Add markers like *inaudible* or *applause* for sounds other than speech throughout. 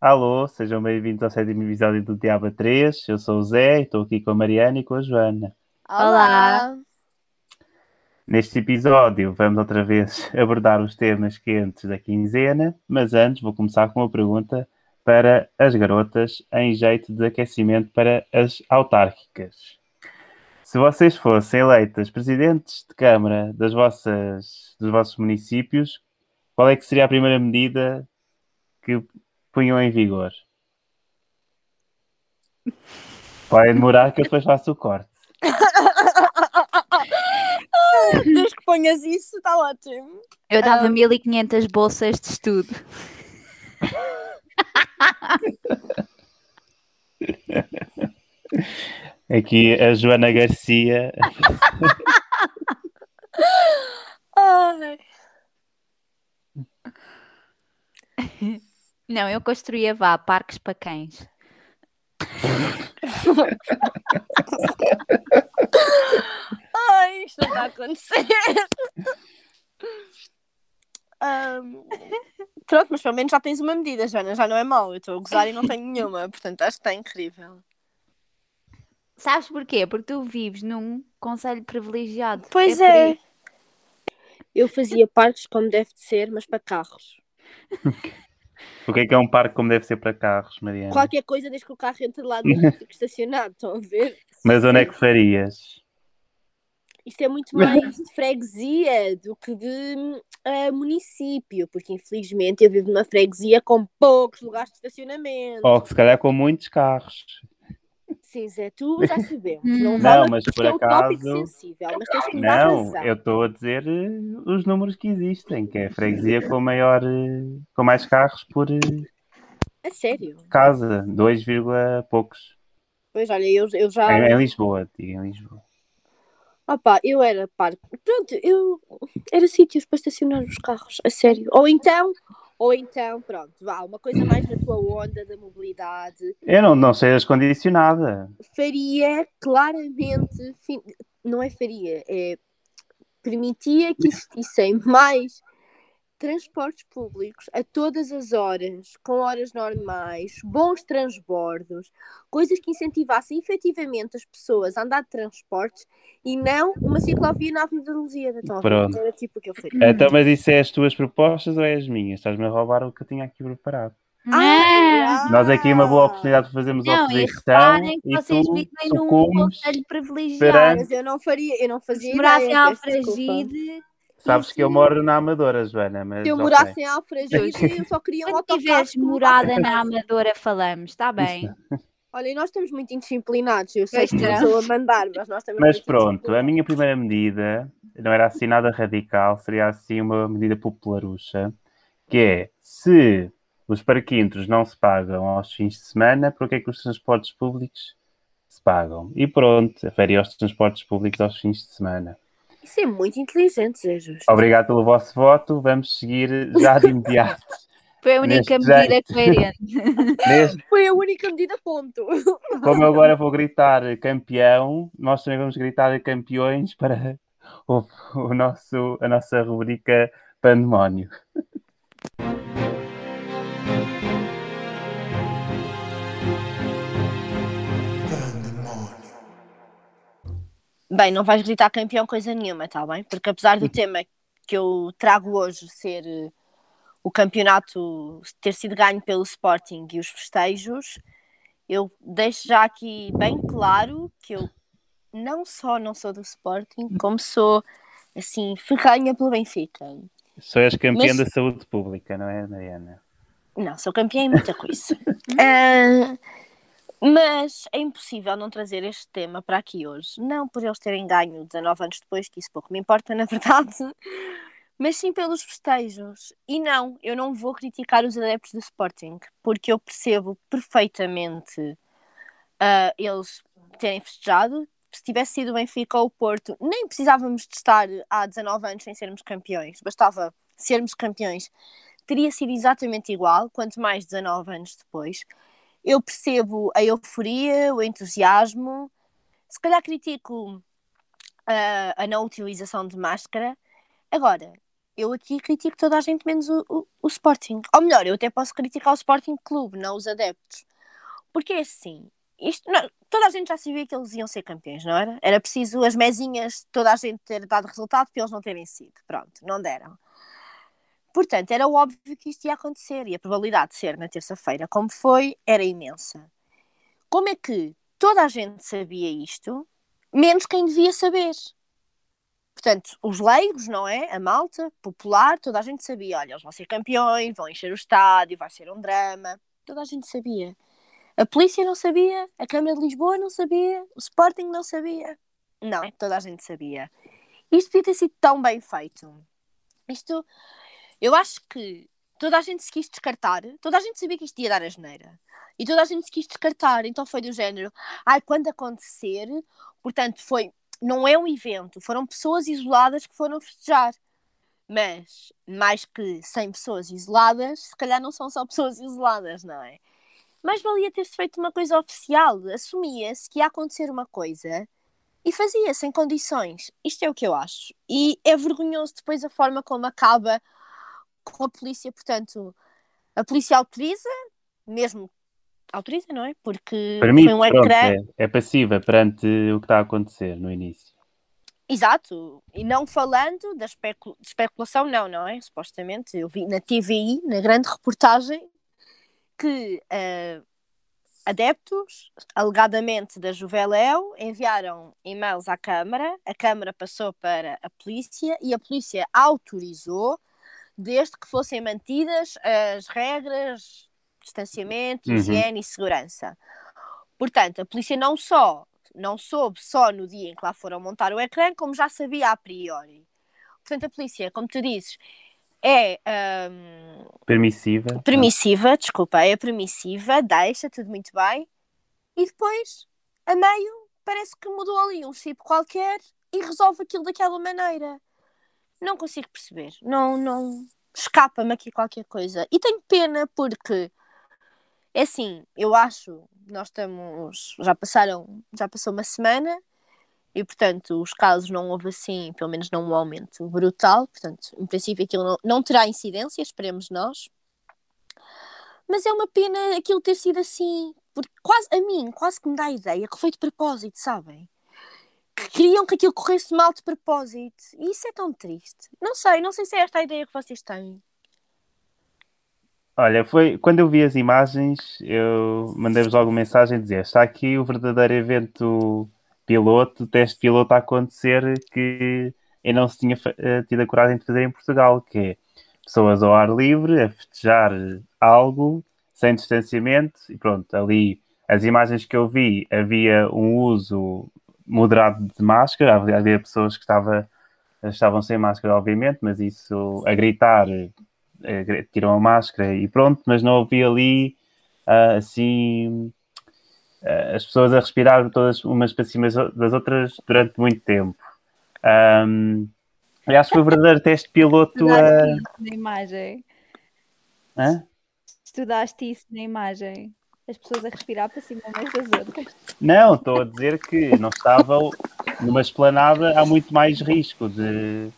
Alô, sejam bem-vindos ao sétimo episódio do Diaba 3. Eu sou o Zé e estou aqui com a Mariana e com a Joana. Olá! Neste episódio vamos outra vez *laughs* abordar os temas quentes da quinzena, mas antes vou começar com uma pergunta para as garotas em jeito de aquecimento para as autárquicas. Se vocês fossem eleitas presidentes de Câmara das vossas, dos vossos municípios, qual é que seria a primeira medida que punham em vigor? Vai demorar que eu depois faço o corte. *laughs* Desde que ponhas isso, está ótimo. Eu dava 1500 bolsas de estudo. Aqui a Joana Garcia. *laughs* Ai. *laughs* Não, eu construía vá parques para cães. Ai, isto não está a acontecer. Ahm, pronto, mas pelo menos já tens uma medida, Joana, já não é mau. Eu estou a gozar e não tenho nenhuma, portanto acho que está incrível. Sabes porquê? Porque tu vives num conselho privilegiado. Pois é. isso. Eu fazia parques como deve de ser, mas para carros. *laughs* O que é que é um parque como deve ser para carros, Mariana? Qualquer coisa desde que o carro entre lá dentro *laughs* estacionado, estão a ver? Mas onde é que farias? Isto é muito *laughs* mais de freguesia do que de eh, município, porque infelizmente eu vivo numa freguesia com poucos lugares de estacionamento. Ou se calhar com muitos carros. Sim, Zé, tu *laughs* já sabemos. Hum. Não, Não, vale mas por é um tópico acaso- sensível, mas tens que me dar Não, eu estou a dizer eh, os números que existem, que é a freguesia com maior, eh, com mais carros por eh, A sério? casa, 2, vírgula poucos. Pois olha, eu, eu já. Em, em Lisboa, digo em Lisboa. Opa, eu era parque. Pronto, eu. Era sítios para estacionar os carros, a sério. Ou então, ou então, pronto, vá, uma coisa mais na tua onda da mobilidade. Eu não, não sejas condicionada. Faria claramente. Não é faria, é. Permitia que existissem mais transportes públicos a todas as horas, com horas normais, bons transbordos, coisas que incentivassem efetivamente as pessoas a andar de transportes e não uma ciclovia na Avenida Lusíada. Estão a ver? Pronto. Era tipo o que eu faria. Então, mas isso é as tuas propostas ou é as minhas? Estás-me a roubar o que eu tinha aqui preparado. Não! Nós aqui uma boa oportunidade de fazermos Não, oposição e vocês tu vivem num conselho privilegiado. perante- Mas eu não faria, eu não fazia Se morassem Sabes que eu moro na Amadora, Joana, mas Se eu morasse em Alfragide, eu só queria um autocarro. tiveres que me morada a na. Amadora, falamos, está bem? Olha, e nós estamos muito indisciplinados. Eu sei que estamos. sou a mandar, mas nós estamos Mas pronto, a minha primeira medida não era assim nada radical, seria assim uma medida popularucha, que é se os parquímetros não se pagam aos fins de semana, por que é que os transportes públicos se pagam? E pronto, aferia aos transportes públicos aos fins de semana. Isso é muito inteligente, Zé Justo. Obrigado pelo vosso voto, vamos seguir já de imediato. *laughs* Foi a única Neste medida jeito. coerente. *laughs* Neste- Foi a única medida, ponto. *laughs* como eu agora vou gritar campeão, nós também vamos gritar campeões para o, o nosso, a nossa rubrica Pandemónio. Bem, não vais gritar campeão coisa nenhuma, tá bem? Porque apesar do tema que eu trago hoje ser eh, o campeonato ter sido ganho pelo Sporting e os festejos, eu deixo já aqui bem claro que eu não só não sou do Sporting, como sou assim, ferranha pelo Benfica. Só és campeã Mas- da saúde pública, não é, Mariana? Não, sou campeã em muita coisa. *laughs* Ah, mas é impossível não trazer este tema para aqui hoje. Não por eles terem ganho 19 anos depois, que isso pouco me importa, *laughs* na verdade, mas sim pelos festejos. E não, eu não vou criticar os adeptos do Sporting, porque eu percebo perfeitamente ah, eles terem festejado. Se tivesse sido o Benfica ou o Porto, nem precisávamos de estar há 19 anos sem sermos campeões, bastava sermos campeões teria sido exatamente igual, quanto mais 19 anos depois. Eu percebo a euforia, o entusiasmo. Se calhar critico ah, a não utilização de máscara. Agora, eu aqui critico toda a gente menos o, o, o Sporting. Ou melhor, eu até posso criticar o Sporting Clube, não os adeptos. Porque é assim, isto, não, toda a gente já sabia que eles iam ser campeões, não era? Era preciso as mesinhas, toda a gente ter dado resultado para eles não terem sido. Pronto, não deram. Portanto, era óbvio que isto ia acontecer e a probabilidade de ser na terça-feira, como foi, era imensa. Como é que toda a gente sabia isto, menos quem devia saber? Portanto, os leigos, não é? A malta popular, toda a gente sabia: olha, eles vão ser campeões, vão encher o estádio, vai ser um drama. Toda a gente sabia. A polícia não sabia, a Câmara de Lisboa não sabia, o Sporting não sabia. Não, toda a gente sabia. Isto devia ter sido tão bem feito. Isto, eu acho que toda a gente se quis descartar, toda a gente sabia que isto ia dar a geneira. E toda a gente se quis descartar, então foi do género, ai, quando acontecer, portanto, foi, não é um evento, foram pessoas isoladas que foram festejar. Mas, mais que 100 pessoas isoladas, se calhar não são só pessoas isoladas, não é? Mas valia ter-se feito uma coisa oficial, assumia-se que ia acontecer uma coisa e fazia-se em condições. Isto é o que eu acho. E é vergonhoso depois a forma como acaba com a polícia, portanto, a polícia autoriza, mesmo autoriza, não é? Porque Permite, foi um pronto, ecrã. é, é passiva perante o que está a acontecer no início. Exato, e não falando da especu- de especulação, não, não é? Supostamente, eu vi na TVI, na grande reportagem, que eh, adeptos, alegadamente da Juveléu, enviaram e-mails à Câmara, a Câmara passou para a polícia e a polícia autorizou, desde que fossem mantidas as regras de distanciamento, Uhum. higiene e segurança. Portanto, a polícia não só não soube só no dia em que lá foram montar o ecrã, como já sabia a priori. Portanto, a polícia, como tu dizes, é hum, Permissiva. permissiva, desculpa, é permissiva, deixa tudo muito bem, e depois, a meio, parece que mudou ali um chip qualquer e resolve aquilo daquela maneira. Não consigo perceber, não, não escapa-me aqui qualquer coisa. E tenho pena porque é assim, eu acho, nós estamos, já passaram, já passou uma semana e portanto os casos não houve assim, pelo menos não um aumento brutal, portanto, em princípio aquilo não, não terá incidência, esperemos nós. Mas é uma pena aquilo ter sido assim, porque quase a mim, quase que me dá a ideia que foi de propósito, sabem? Que queriam que aquilo corresse mal de propósito. E isso é tão triste. Não sei, não sei se é esta a ideia que vocês têm. Olha, foi quando eu vi as imagens, eu mandei-vos logo mensagem dizer: está aqui o verdadeiro evento piloto, teste piloto a acontecer que eu não se tinha eh, tido a coragem de fazer em Portugal, que é pessoas ao ar livre a festejar algo sem distanciamento e pronto, ali as imagens que eu vi havia um uso moderado de máscara, havia, pessoas que estava, estavam sem máscara, obviamente, mas isso a gritar eh, tiram a máscara e pronto, mas não havia ali ah, assim ah, as pessoas a respirar todas umas para cima das outras durante muito tempo. Acho que foi o verdadeiro teste piloto a. Estudaste isso na imagem. Hã? Estudaste isso na imagem. As pessoas a respirar para cima umas das outras. Não, estou a dizer que não estavam numa esplanada, há muito mais risco de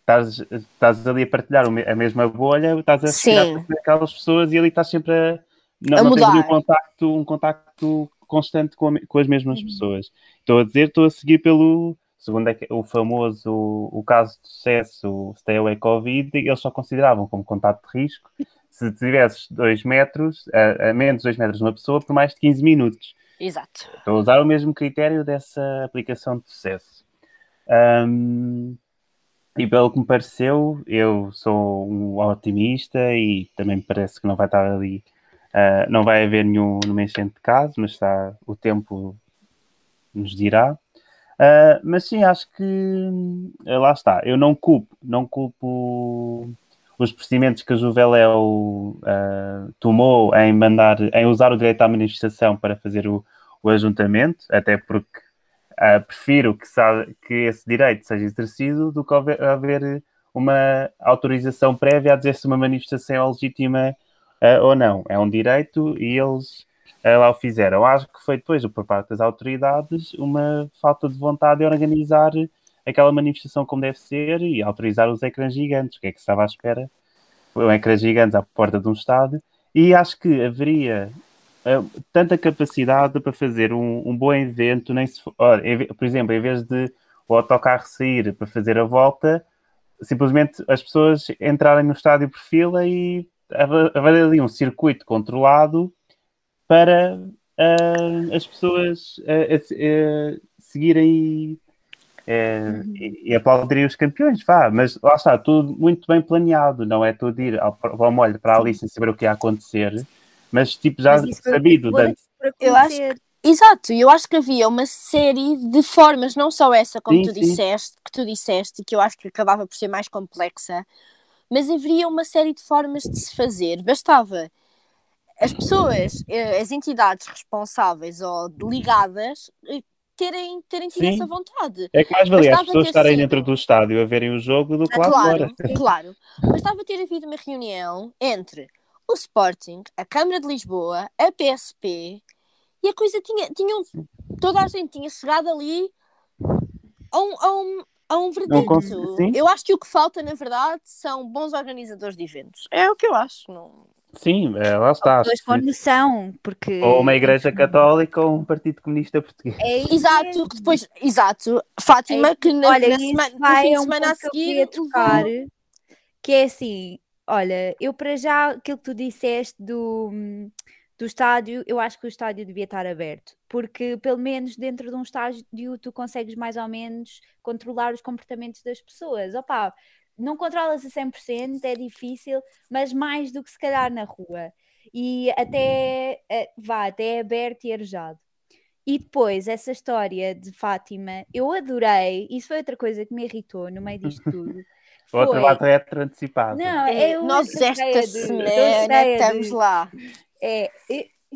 estás, estás ali a partilhar a mesma bolha, estás a respirar para cima daquelas pessoas e ali estás sempre a. Não, A não tens um contacto, um contacto constante com, a com as mesmas Uhum. pessoas. Estou a dizer, estou a seguir pelo. Segundo é que- o famoso o caso de sucesso, o Stay Away Covid, eles só consideravam como contacto de risco se tivesses 2 metros, a, a menos 2 metros de uma pessoa, por mais de 15 minutos. Exato. Estou a usar o mesmo critério dessa aplicação de sucesso. Ahm, e pelo que me pareceu, eu sou um otimista e também me parece que não vai estar ali, ah, não vai haver nenhum, nenhuma enchente de casos, mas está, o tempo nos dirá. Ah, mas sim, acho que ah, lá está. Eu não culpo, não culpo os procedimentos que a Juveléu ah, tomou em mandar, em usar o direito à manifestação para fazer o, o ajuntamento, até porque ah, prefiro que, que esse direito seja exercido do que haver, haver uma autorização prévia a dizer se uma manifestação é legítima ah, ou não. É um direito e eles lá o fizeram. Acho que foi depois, por parte das autoridades, uma falta de vontade de organizar aquela manifestação como deve ser e autorizar os ecrãs gigantes. O que é que se estava à espera? Um ecrã gigante à porta de um estádio. E acho que haveria uh, tanta capacidade para fazer um, um bom evento, nem se, por exemplo, em vez de o autocarro sair para fazer a volta, simplesmente as pessoas entrarem no estádio por fila e haver ali um circuito controlado para uh, as pessoas uh, seguirem uhum. e, e aplaudirem os campeões, vá, mas lá está, tudo muito bem planeado, não é tudo ir ao, ao molho para ali sem saber o que ia acontecer, mas tipo já mas sabido. Foi, eu acho Exato, eu acho que havia uma série de formas, não só essa, como sim, tu sim. disseste, que tu disseste, que eu acho que acabava por ser mais complexa, mas haveria uma série de formas de se fazer. Bastava as pessoas, eh, as entidades responsáveis ou ligadas eh, terem, terem tido Sim. essa vontade. É que mais valia as pessoas estarem sido... dentro do estádio a verem o jogo do que lá claro, fora. *laughs* Claro, bastava ter havido uma reunião entre o Sporting, a Câmara de Lisboa, a PSP e a coisa tinha, tinha toda a gente tinha chegado ali a um, a um, a um verdito. Eu acho que o que falta, na verdade, são bons organizadores de eventos. É o que eu acho. Não... Sim, é, lá está. Noção, porque... Ou uma igreja católica ou um partido comunista português. É exato, que depois, exato, Fátima, é, que na, olha, na semana, vai no fim de semana a seguir... Tocar, que é assim, olha, eu para já, aquilo que tu disseste do do estádio, eu acho que o estádio devia estar aberto, porque pelo menos dentro de um estádio tu consegues mais ou menos controlar os comportamentos das pessoas. Opa, não controlas a 100%, é difícil, mas mais do que se calhar na rua. E até, eh, vá, até é aberto e arejado. E depois, essa história de Fátima, eu adorei, isso foi outra coisa que me irritou no meio disto *laughs* tudo. Foi... Outro lado é antecipado. Não, é, Nós esta semana estamos de... lá. É,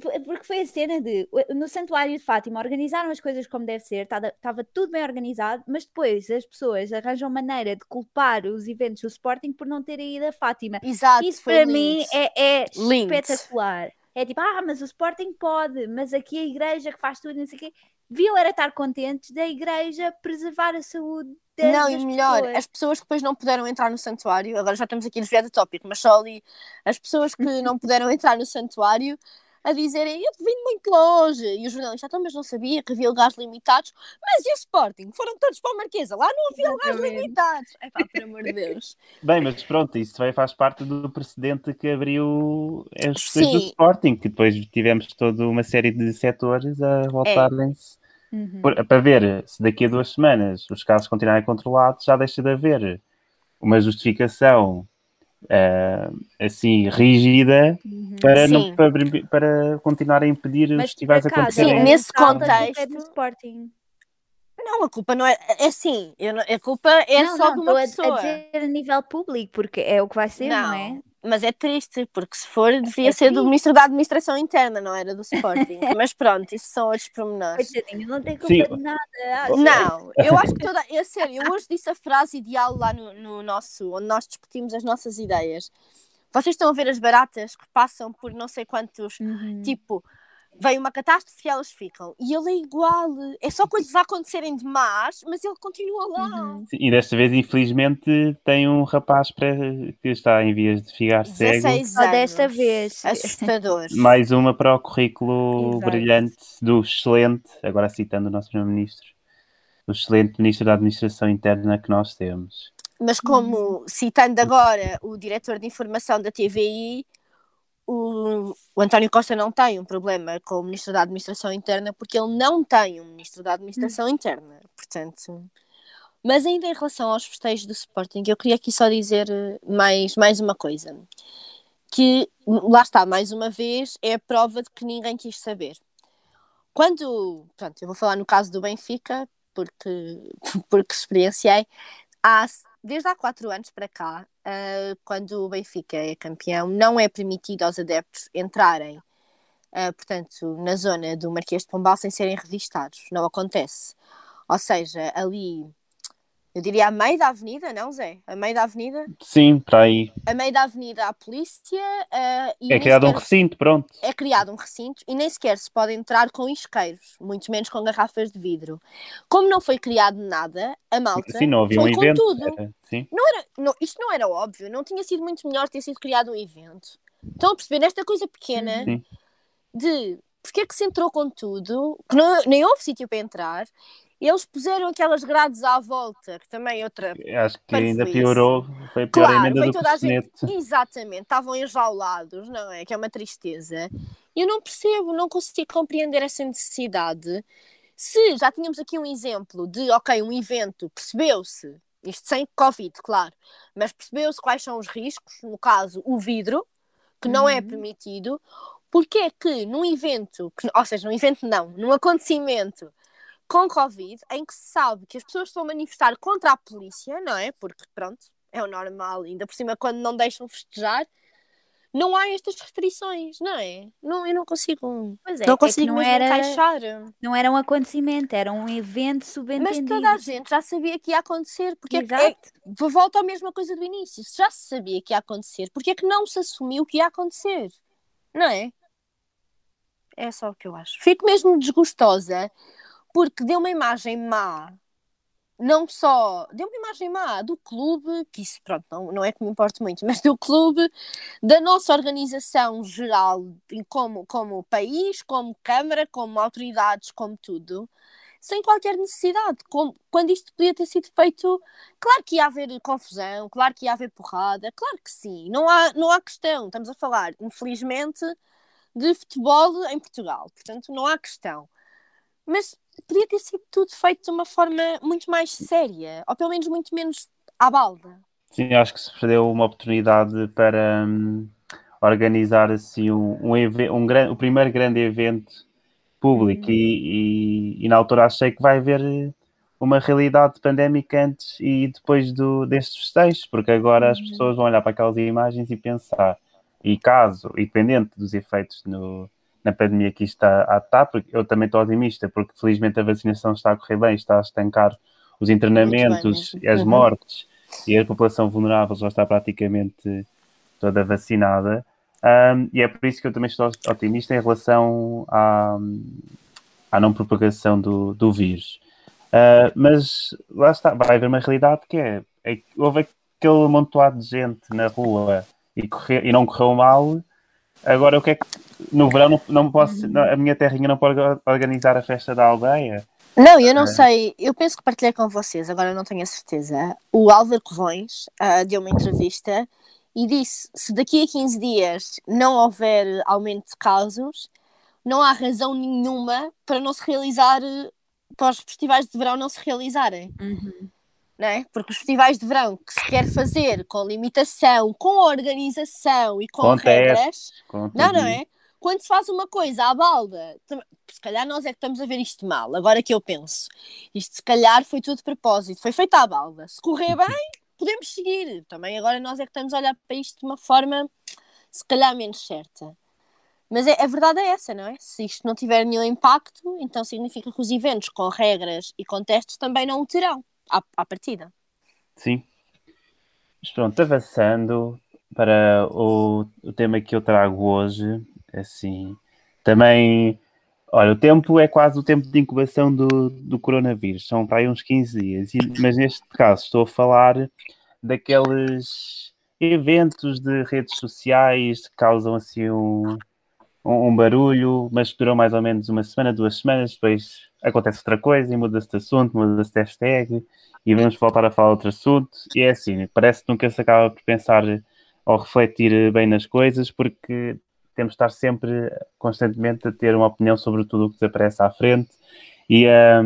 porque foi a cena de no Santuário de Fátima organizaram as coisas como deve ser, estava tudo bem organizado, mas depois as pessoas arranjam maneira de culpar os eventos do Sporting por não terem ido a Fátima. Exato, Isso para lindo. mim é, é espetacular. É tipo, ah, mas o Sporting pode, mas aqui a igreja que faz tudo, não sei o quê. Deviam era estar contentes da igreja preservar a saúde das, Não, e melhor, pessoas. as pessoas que depois não puderam entrar no santuário, agora já estamos aqui a desviar do tópico, mas só ali, as pessoas que *laughs* não puderam entrar no santuário a dizerem eu vim muito longe. E o jornalista, então, mas não sabia que havia lugares limitados. Mas e o Sporting? Foram todos para a Marquesa. Lá não havia lugares limitados. É pá, por amor de Deus. *laughs* Bem, mas pronto, isso também faz parte do precedente que abriu as questões do Sporting, que depois tivemos toda uma série de setores a voltarem-se. É. Uhum. Para ver se daqui a duas semanas os casos continuarem controlados, já deixa de haver uma justificação uh, assim rígida uhum. para, não, para, para, continuar a impedir Mas, os festivais a acontecerem. Sim, nesse contexto. Não, a culpa não é. É assim, a culpa é não, só não, de uma pessoa. A dizer a nível público, porque é o que vai ser, não, não é? Mas é triste, porque se for, devia é ser triste. do Ministro da Administração Interna, não era do Sporting. *laughs* mas pronto, isso são outros pormenores. Coitadinho, não tem culpa Sim. de nada. Acho. Não, eu acho que toda. *laughs* É sério, eu hoje disse a frase ideal lá no, no nosso, onde nós discutimos as nossas ideias. Vocês estão a ver as baratas que passam por não sei quantos, uhum. tipo, vem uma catástrofe e elas ficam. E ele é igual. É só coisas a acontecerem de más, mas ele continua lá. Uhum. e desta vez, infelizmente, tem um rapaz que está em vias de ficar cego. Anos. Desta vez. Assustador. *laughs* Mais uma para o currículo Exato. brilhante do excelente, agora citando o nosso Primeiro-Ministro, o excelente Ministro da Administração Interna que nós temos. Mas como, citando agora o diretor de informação da TVI, o, o, António Costa não tem um problema com o Ministro da Administração Interna porque ele não tem um Ministro da Administração hum. Interna, portanto. Mas ainda em relação aos festejos do Sporting, eu queria aqui só dizer eh, mais, mais uma coisa. Que, lá está, mais uma vez, é a prova de que ninguém quis saber. Quando, pronto, eu vou falar no caso do Benfica, porque, *laughs* porque experienciei, há desde há quatro anos para cá, uh, quando o Benfica é campeão, não é permitido aos adeptos entrarem, uh, portanto, na zona do Marquês de Pombal sem serem revistados. Não acontece. Ou seja, ali eu diria a meio da avenida, não, Zé? A meio da avenida? Sim, para aí. A meio da avenida há polícia. Uh, e é criado sequer... um recinto, pronto. É criado um recinto e nem sequer se pode entrar com isqueiros, muito menos com garrafas de vidro. Como não foi criado nada, a malta. Sim, não havia foi um evento. Tudo. Era, sim. Não era, não, isto não era óbvio, não tinha sido muito melhor ter sido criado um evento. Estão a perceber? Esta coisa pequena sim. de porque é que se entrou com tudo, que não, nem houve sítio para entrar, eles puseram aquelas grades à volta, que também é outra. Acho que ainda piorou, foi a pior claro, emenda foi do toda a gente, Exatamente, estavam enjaulados, não é? Que é uma tristeza. E eu não percebo, não consigo compreender essa necessidade. Se já tínhamos aqui um exemplo de, ok, um evento, percebeu-se, isto sem Covid, claro, mas percebeu-se quais são os riscos, no caso, o vidro, que não é uhum. permitido, porque é que num evento, que, ou seja, num evento não, num acontecimento com Covid, em que se sabe que as pessoas estão a manifestar contra a polícia, não é? Porque, pronto, é o normal, ainda por cima, quando não deixam festejar, não há estas restrições, não é? Não, eu não consigo. Pois é, não é consigo não era, encaixar. Não era um acontecimento, era um evento subentendido. Mas toda a gente já sabia que ia acontecer, porque Exato. é, é, volta à mesma coisa do início. Se já se sabia que ia acontecer, porque é que não se assumiu que ia acontecer? Não é? É só o que eu acho. Fico mesmo desgostosa porque deu uma imagem má, não só deu uma imagem má do clube, que isso pronto, não, não é que me importe muito, mas do clube, da nossa organização geral, como, como país, como Câmara, como autoridades, como tudo, sem qualquer necessidade. Quando isto podia ter sido feito, claro que ia haver confusão, claro que ia haver porrada, claro que sim, não há, não há questão. Estamos a falar, infelizmente, de futebol em Portugal, portanto, não há questão. Mas podia ter sido tudo feito de uma forma muito mais séria, ou pelo menos muito menos à balda. Sim, acho que se perdeu uma oportunidade para hum, organizar assim um, um, um, um, o primeiro grande evento público uhum. e, e, e, na altura achei que vai haver uma realidade pandémica antes e depois do, destes festejos, porque agora uhum. as pessoas vão olhar para aquelas imagens e pensar, e caso, independente dos efeitos no, na pandemia que isto está a estar, porque eu também estou otimista, porque felizmente a vacinação está a correr bem, está a estancar os internamentos e as uhum. mortes e a população vulnerável já está praticamente toda vacinada. Um, e é por isso que eu também estou otimista em relação à, à não propagação do, do vírus. Uh, mas lá está, vai haver uma realidade que é, é houve aquele amontoado de gente na rua e, correr, e não correu mal. Agora, o que é que no verão não, não posso, não, a minha terrinha não pode organizar a festa da aldeia? Não, eu não é. sei. Eu penso que partilhei com vocês, agora não tenho a certeza. O Álvaro Covões uh, deu uma entrevista e disse: se daqui a 15 dias não houver aumento de casos, não há razão nenhuma para não se realizar, para os festivais de verão não se realizarem. Uhum. É? Porque os festivais de verão que se quer fazer com limitação, com organização e com, com regras, não, não é? quando se faz uma coisa à balda, se calhar nós é que estamos a ver isto mal, agora que eu penso, isto se calhar foi tudo de propósito, foi feito à balda. Se correr bem, podemos seguir. Também agora nós é que estamos a olhar para isto de uma forma se calhar menos certa. Mas é, a verdade é essa, não é? Se isto não tiver nenhum impacto, então significa que os eventos com regras e com testes também não o terão à, à partida. Sim. Mas pronto, avançando para o, o tema que eu trago hoje, Assim, também, olha, o tempo é quase o tempo de incubação do, do coronavírus, são para aí uns 15 dias, e, mas neste caso estou a falar daqueles eventos de redes sociais que causam assim um, um, um barulho, mas que duram mais ou menos uma semana, duas semanas, depois acontece outra coisa e muda-se de assunto, muda-se de hashtag e vamos voltar a falar outro assunto. E é assim, parece que nunca se acaba por pensar ou refletir bem nas coisas, porque temos de estar sempre, constantemente, a ter uma opinião sobre tudo o que desaparece à frente e a,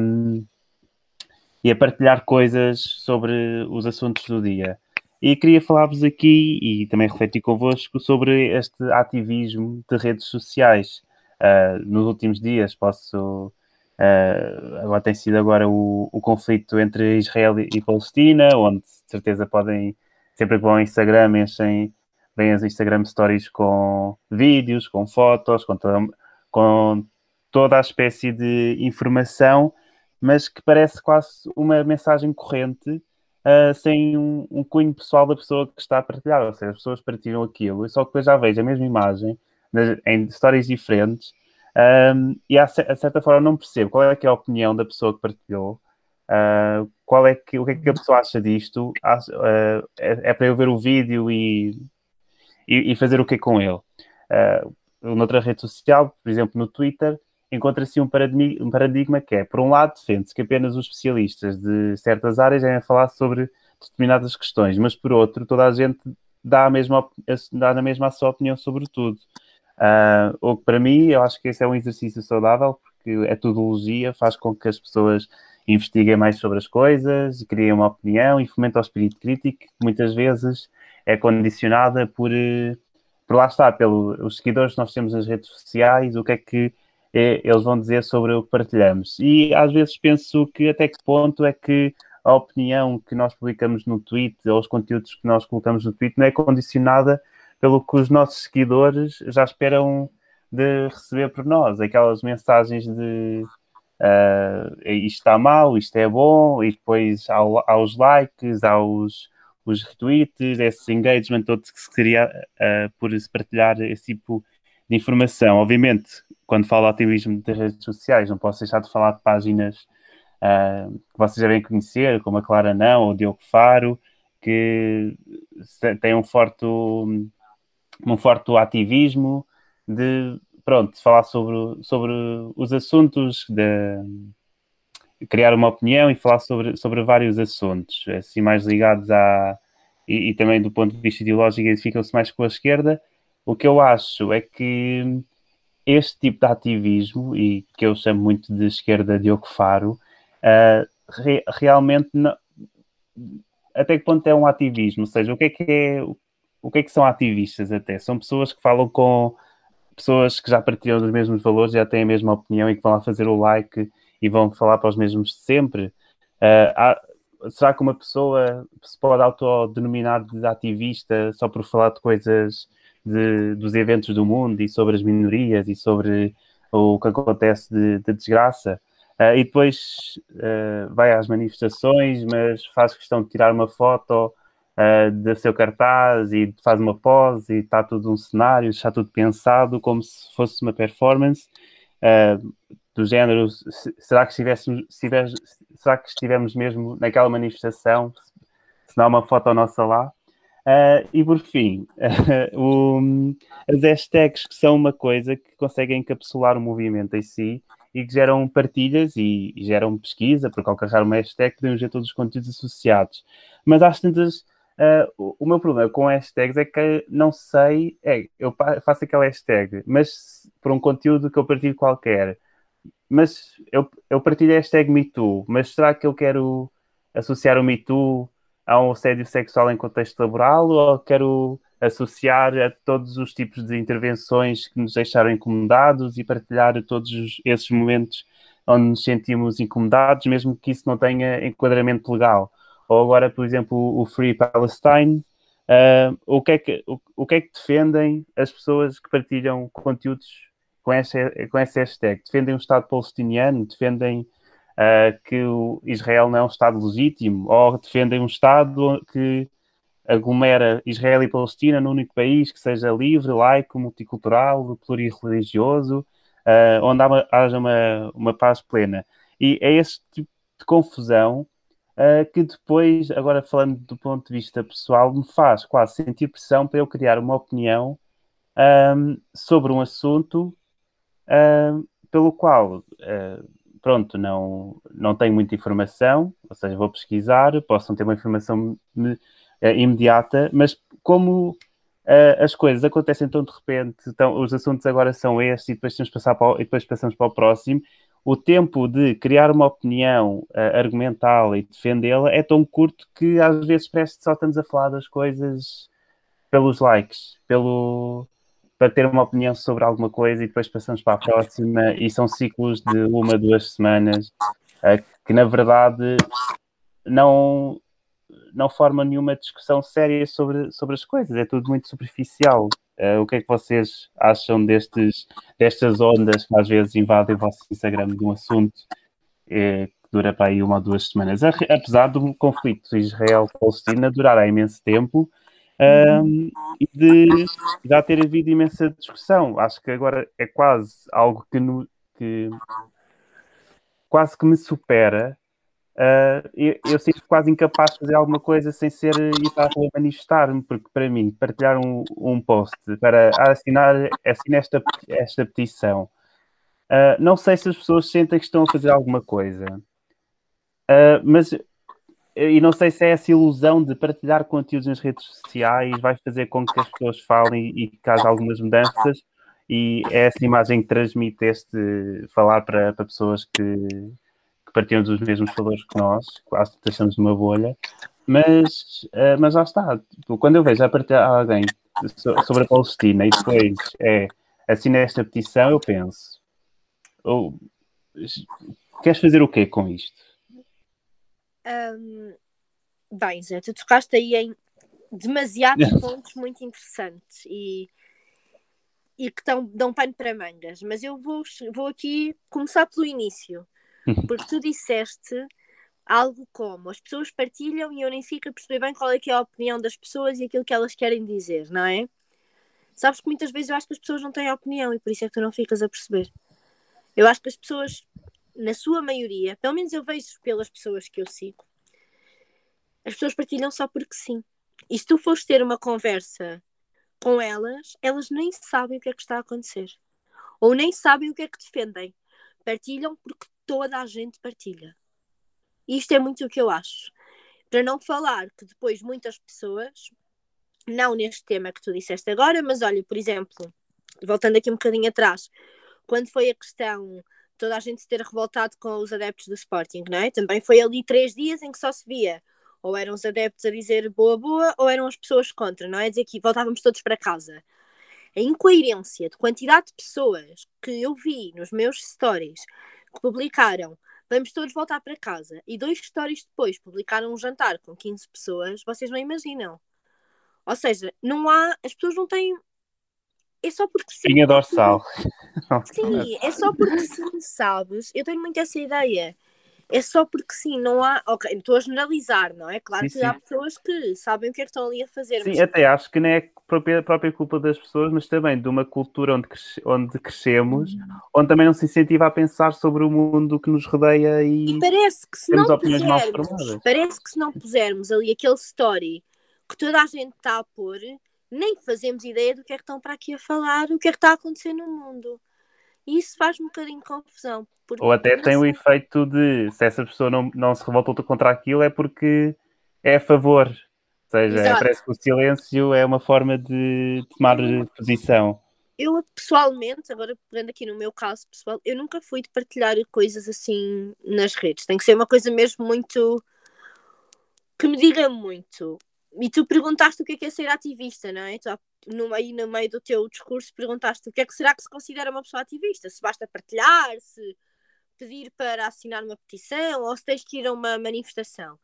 e a partilhar coisas sobre os assuntos do dia. E queria falar-vos aqui e também refletir convosco sobre este ativismo de redes sociais. Uh, nos últimos dias posso. Uh, agora tem sido agora o, o conflito entre Israel e, Palestina, onde de certeza podem, sempre que vão ao Instagram, enchem vêm as Instagram Stories com vídeos, com fotos, com toda, com toda a espécie de informação, mas que parece quase uma mensagem corrente uh, sem um, um, cunho pessoal da pessoa que está a partilhar, ou seja, as pessoas partilham aquilo, e só que depois já vejo a mesma imagem em histórias diferentes um, e a, certa forma não percebo qual é, que é a opinião da pessoa que partilhou, uh, qual é que, o que é que a pessoa acha disto, uh, é, é, para eu ver o vídeo e, e, e fazer o que com ele. Uh, noutra rede social, por exemplo no Twitter, encontra-se um paradigma, um paradigma que é, por um lado, defende-se que apenas os especialistas de certas áreas devem falar sobre determinadas questões, mas por outro, toda a gente dá, a mesma, dá na mesma a sua opinião sobre tudo. Uh, o que para mim, eu acho que esse é um exercício saudável, porque a tudologia faz com que as pessoas investiguem mais sobre as coisas, criem uma opinião e fomentem o espírito crítico, que muitas vezes é condicionada por, eh, por lá está, pelos seguidores que nós temos nas redes sociais, o que é que é, eles vão dizer sobre o que partilhamos. E às vezes penso que até que ponto é que a opinião que nós publicamos no tweet ou os conteúdos que nós colocamos no tweet não é condicionada pelo que os nossos seguidores já esperam de receber por nós, aquelas mensagens de uh, isto está mal, isto é bom, e depois ao, aos likes, aos os retweets, esse engagement todo que se cria uh, por se partilhar esse tipo de informação. Obviamente, quando falo de ativismo das redes sociais, não posso deixar de falar de páginas uh, que vocês devem conhecer, como a Clara Não ou o Diogo Faro, que têm um forte um forte ativismo de pronto, falar sobre, sobre os assuntos, de criar uma opinião e falar sobre, sobre vários assuntos, assim mais ligados a e, e também do ponto de vista ideológico identificam-se mais com a esquerda. O que eu acho é que este tipo de ativismo, e que eu chamo muito de esquerda de Faro, uh, re, realmente não, até que ponto é um ativismo? Ou seja, o que é que é, o que é que são ativistas até? São pessoas que falam com pessoas que já partilham dos mesmos valores, já têm a mesma opinião e que vão lá fazer o like e vão falar para os mesmos sempre. Uh, há, será que uma pessoa se pode autodenominar de ativista só por falar de coisas de, dos eventos do mundo e sobre as minorias e sobre o que acontece de, de desgraça? Uh, e depois uh, vai às manifestações, mas faz questão de tirar uma foto uh, do seu cartaz e faz uma pose e está tudo um cenário, está tudo pensado como se fosse uma performance uh, do género, será que estivéssemos, será que estivemos mesmo naquela manifestação, se não há uma foto nossa lá? Uh, e por fim, *laughs* uh, as hashtags que são uma coisa que conseguem encapsular o movimento em si e que geram partilhas e, e geram pesquisa, porque ao carregar uma hashtag podemos ver todos os conteúdos associados. Mas às tantas Uh, o meu problema com hashtags é que não sei, é, eu faço aquela hashtag, mas por um conteúdo que eu partilho qualquer, mas eu, eu partilho a hashtag MeToo, mas será que eu quero associar o MeToo a um assédio sexual em contexto laboral ou quero associar a todos os tipos de intervenções que nos deixaram incomodados e partilhar todos esses momentos onde nos sentimos incomodados, mesmo que isso não tenha enquadramento legal? Ou agora, por exemplo, o Free Palestine. Uh, o, que é que, o, o, que é que defendem as pessoas que partilham conteúdos com essa, com essa hashtag? Defendem o Estado palestiniano? Defendem uh, que o Israel não é um Estado legítimo? Ou defendem um Estado que aglomera Israel e Palestina num único país que seja livre, laico, multicultural, plurirreligioso, uh, onde haja uma, uma paz plena? E é esse tipo de confusão uh, que depois, agora falando do ponto de vista pessoal, me faz quase sentir pressão para eu criar uma opinião um, sobre um assunto um, pelo qual, uh, pronto, não, não tenho muita informação, ou seja, vou pesquisar, posso não ter uma informação uh, imediata, mas como as coisas acontecem tão de repente, então, os assuntos agora são estes e depois, temos passar para o, e depois passamos para o próximo o tempo de criar uma opinião, uh, argumentá-la e defendê-la é tão curto que às vezes parece que só estamos a falar das coisas pelos likes, pelo para ter uma opinião sobre alguma coisa e depois passamos para a próxima. E são ciclos de uma, duas semanas uh, que na verdade não não formam nenhuma discussão séria sobre, sobre as coisas, é tudo muito superficial. Uh, o que é que vocês acham destes, destas ondas que às vezes invadem o vosso Instagram de um assunto eh, que dura para aí uma ou duas semanas. Apesar do conflito Israel-Palestina durar há imenso tempo um, e de já ter havido imensa discussão. Acho que agora é quase algo que, no, que quase que me supera. Uh, eu, eu sinto quase incapaz de fazer alguma coisa sem ser ir para manifestar-me, porque para mim, partilhar um, um post para assinar, assinar esta, esta petição Uh, não sei se as pessoas sentem que estão a fazer alguma coisa, uh, mas e não sei se é essa ilusão de partilhar conteúdos nas redes sociais vai fazer com que as pessoas falem e, que haja algumas mudanças, e é essa imagem que transmite este falar para, para pessoas que, que partilham dos mesmos valores que nós, quase que estamos numa bolha, mas, uh, mas já está. Quando eu vejo a partilhar alguém sobre a Palestina e depois é assina esta petição, eu penso ou queres fazer o quê com isto? Um, bem, Zé, tu tocaste aí em demasiados *laughs* pontos muito interessantes e, e que tão, dão pano para mangas, mas eu vou, vou aqui começar pelo início, *laughs* porque tu disseste algo como as pessoas partilham e eu nem fico a perceber bem qual é que é a opinião das pessoas e aquilo que elas querem dizer, não é? Sabes que muitas vezes eu acho que as pessoas não têm opinião e por isso é que tu não ficas a perceber. Eu acho que as pessoas, na sua maioria, pelo menos eu vejo pelas pessoas que eu sigo, as pessoas partilham só porque sim. E se tu fores ter uma conversa com elas, elas nem sabem o que é que está a acontecer. Ou nem sabem o que é que defendem. Partilham porque toda a gente partilha. E isto é muito o que eu acho. Para não falar que depois muitas pessoas, não neste tema que tu disseste agora, mas olha, por exemplo, voltando aqui um bocadinho atrás, quando foi a questão toda a gente se ter revoltado com os adeptos do Sporting, não é? Também foi ali três dias em que só se via ou eram os adeptos a dizer boa, boa, ou eram as pessoas contra, não é? Dizer que voltávamos todos para casa. A incoerência de quantidade de pessoas que eu vi nos meus stories que publicaram vamos todos voltar para casa e dois stories depois publicaram um jantar com 15 pessoas, vocês não imaginam. Ou seja, não há, as pessoas não têm é só porque sim. Espinha dorsal. Sim, é só porque sim, sabes? Eu tenho muito essa ideia. É só porque sim, não há. Ok, estou a generalizar, não é? Claro sim, que sim. há pessoas que sabem o que é que estão ali a fazer. Sim, mas... até acho que não é própria, própria culpa das pessoas, mas também de uma cultura onde, cresce, onde crescemos, hum. onde também não se incentiva a pensar sobre o mundo que nos rodeia e, e parece que se não pusermos, parece que se não pusermos ali aquele story que toda a gente está a pôr, nem fazemos ideia do que é que estão para aqui a falar, o que é que está a acontecer no mundo. E isso faz-me um bocadinho de confusão. Ou até tem o efeito de se essa pessoa não, não se revoltou contra aquilo é porque é a favor. Ou seja, é, parece que o silêncio é uma forma de tomar posição. Eu pessoalmente, agora pegando aqui no meu caso pessoal, eu nunca fui de partilhar coisas assim nas redes. Tem que ser uma coisa mesmo muito que me diga muito. E tu perguntaste o que é, que é ser ativista, não é? Tu, no, aí no meio do teu discurso perguntaste o que é que será que se considera uma pessoa ativista? Se basta partilhar, se pedir para assinar uma petição ou se tens que ir a uma manifestação.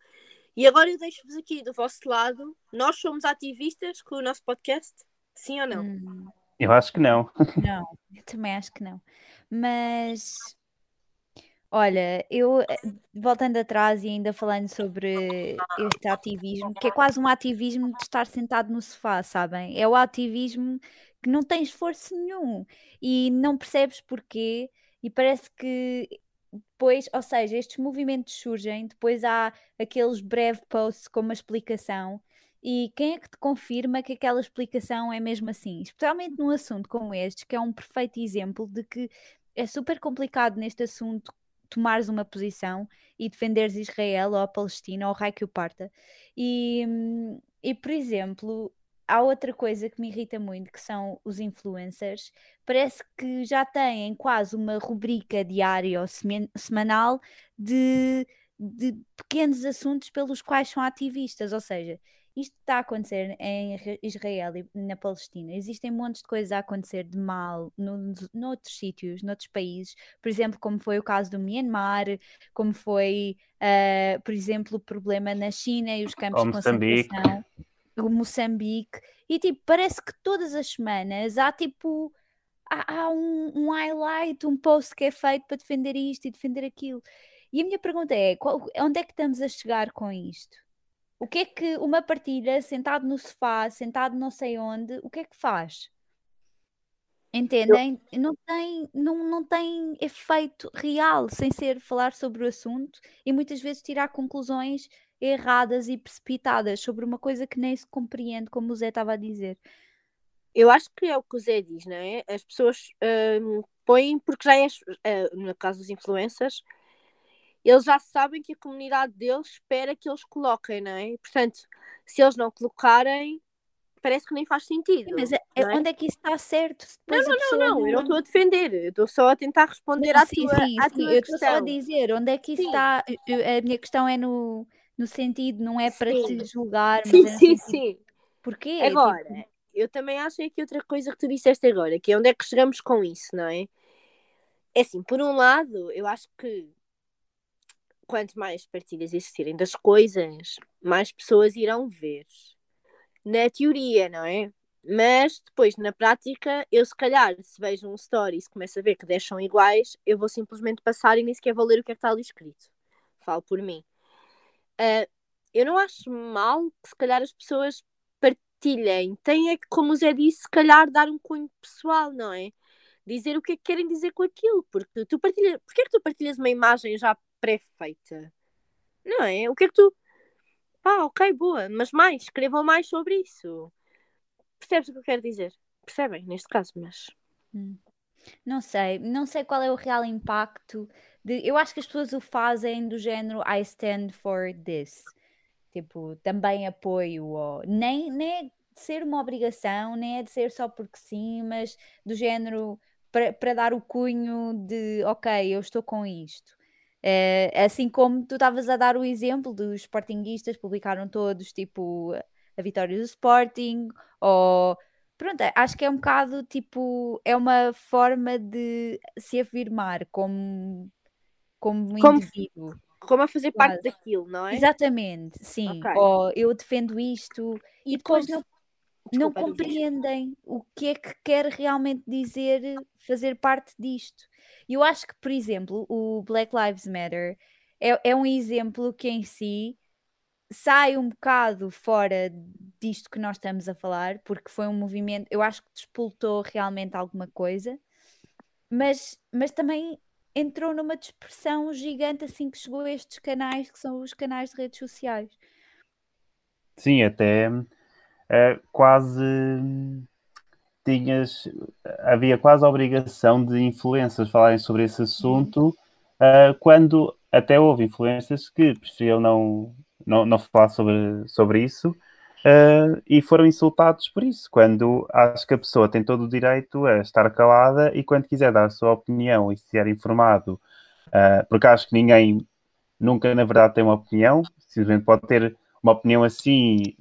E agora eu deixo-vos aqui do vosso lado. Nós somos ativistas com o nosso podcast? Sim ou não? Hum. Eu acho que não. *laughs* Não, eu também acho que não. Mas Olha, eu eh, voltando atrás e ainda falando sobre este ativismo, que é quase um ativismo de estar sentado no sofá, sabem? É o ativismo que não tem esforço nenhum e não percebes porquê, e parece que depois, ou seja, estes movimentos surgem, depois há aqueles breve posts com uma explicação. E quem é que te confirma que aquela explicação é mesmo assim? Especialmente num assunto como este, que é um perfeito exemplo de que é super complicado neste assunto tomares uma posição e defenderes Israel ou a Palestina ou o raio que o parta. E, e, por exemplo, há outra coisa que me irrita muito, que são os influencers. Parece que já têm quase uma rubrica diária ou semanal de, de pequenos assuntos pelos quais são ativistas, ou seja, isto está a acontecer em Israel e na Palestina. Existem montes de coisas a acontecer de mal no, noutros sítios, noutros países, por exemplo, como foi o caso do Myanmar, como foi, uh, por exemplo, o problema na China e os campos de concentração, o Moçambique, e tipo, parece que todas as semanas há tipo. Há, há um, um highlight, um post que é feito para defender isto e defender aquilo. E a minha pergunta é: qual, onde é que estamos a chegar com isto? O que é que uma partilha, sentado no sofá, sentado não sei onde, o que é que faz? Entendem? Eu... Não, tem, não, não tem efeito real sem ser falar sobre o assunto e muitas vezes tirar conclusões erradas e precipitadas sobre uma coisa que nem se compreende, como o Zé estava a dizer. Eu acho que é o que o Zé diz, não é? As pessoas hum, põem, porque já é, uh, no caso dos influencers, eles já sabem que a comunidade deles espera que eles coloquem, não é? Portanto, se eles não colocarem, parece que nem faz sentido. Sim, mas é, é? onde é que isso está certo? Não, não, não, não, eu não estou a defender, eu estou só a tentar responder não, à sim, tua, sim, à sim, eu estou só a dizer onde é que isso está. A minha questão é no, no sentido, não é para te julgar, sim, é sim, sim. Porquê? Agora, tipo... eu também acho que outra coisa que tu disseste agora, que é onde é que chegamos com isso, não é? É assim, por um lado, eu acho que quanto mais partilhas existirem das coisas, mais pessoas irão ver. Na teoria, não é? Mas depois, na prática, eu se calhar, se vejo um story e se começo a ver que 10 são iguais, eu vou simplesmente passar e nem sequer vou ler o que é que está ali escrito. Falo por mim. Uh, eu não acho mal que se calhar as pessoas partilhem. Tem é que, como o Zé disse, se calhar dar um cunho pessoal, não é? Dizer o que é que querem dizer com aquilo. Porque tu partilhas. Porquê é que tu partilhas uma imagem já pré-feita? Não é? O que é que tu. Pá, ok, boa, mas mais, escrevam mais sobre isso. Percebes o que eu quero dizer? Percebem, neste caso, mas. Hum. Não sei, não sei qual é o real impacto. De, eu acho que as pessoas o fazem do género I stand for this. Tipo, também apoio. Ou, nem, nem é de ser uma obrigação, nem é de ser só porque sim, mas do género para dar o cunho de ok, eu estou com isto. Uh, assim como tu estavas a dar o exemplo dos Sportinguistas, publicaram todos tipo a vitória do Sporting, ou pronto, acho que é um bocado tipo, é uma forma de se afirmar como, como, como indivíduo. Como a fazer parte daquilo, não é? Exatamente, sim. Okay. Ou eu defendo isto e, e depois não, não compreendem o que é que quer realmente dizer fazer parte disto. Eu acho que, por exemplo, o Black Lives Matter é, é um exemplo que em si sai um bocado fora disto que nós estamos a falar, porque foi um movimento, eu acho que despoltou realmente alguma coisa, mas, mas também entrou numa dispersão gigante assim que chegou a estes canais, que são os canais de redes sociais. Sim, até é, quase tinhas, havia quase a obrigação de influências falarem sobre esse assunto, uh, quando até houve influências que preferiam não, não, não falar sobre, sobre isso uh, e foram insultados por isso, quando acho que a pessoa tem todo o direito a estar calada e quando quiser dar a sua opinião e ser informado, uh, porque acho que ninguém nunca na verdade tem uma opinião, simplesmente pode ter uma opinião assim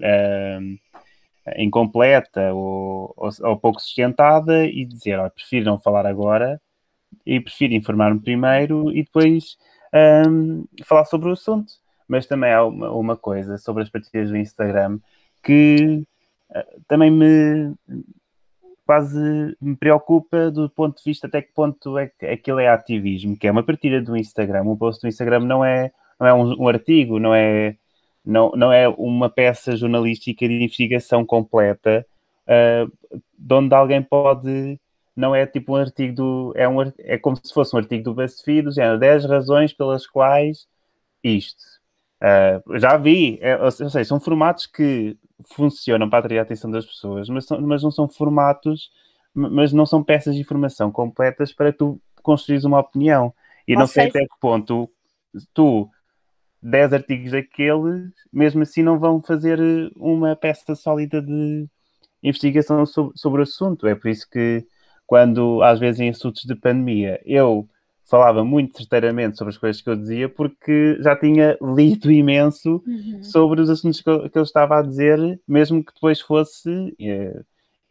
incompleta ou, ou, ou, pouco sustentada e dizer, oh, prefiro não falar agora e prefiro informar-me primeiro e depois um, falar sobre o assunto. Mas também há uma, uma, coisa sobre as partilhas do Instagram que uh, também me quase me preocupa do ponto de vista até que ponto é que aquilo é ativismo, que é uma partilha do Instagram, um post do Instagram não é, não é um, um artigo, não é não, não é uma peça jornalística de investigação completa, uh, de onde alguém pode. Não é tipo um artigo do. É, um, é como se fosse um artigo do BuzzFeed, do género 10 razões pelas quais isto. Uh, já vi, é, ou seja, são formatos que funcionam para atrair a atenção das pessoas, mas, são, mas não são formatos, mas não são peças de informação completas para tu construires uma opinião. E ou não sei seja... até que ponto tu 10 artigos daqueles, mesmo assim não vão fazer eh, uma peça sólida de investigação sobre, sobre o assunto. É por isso que, quando às vezes em assuntos de pandemia, eu falava muito certeiramente sobre as coisas que eu dizia, porque já tinha lido imenso uhum. sobre os assuntos que eu, que eu, estava a dizer, mesmo que depois fosse eh,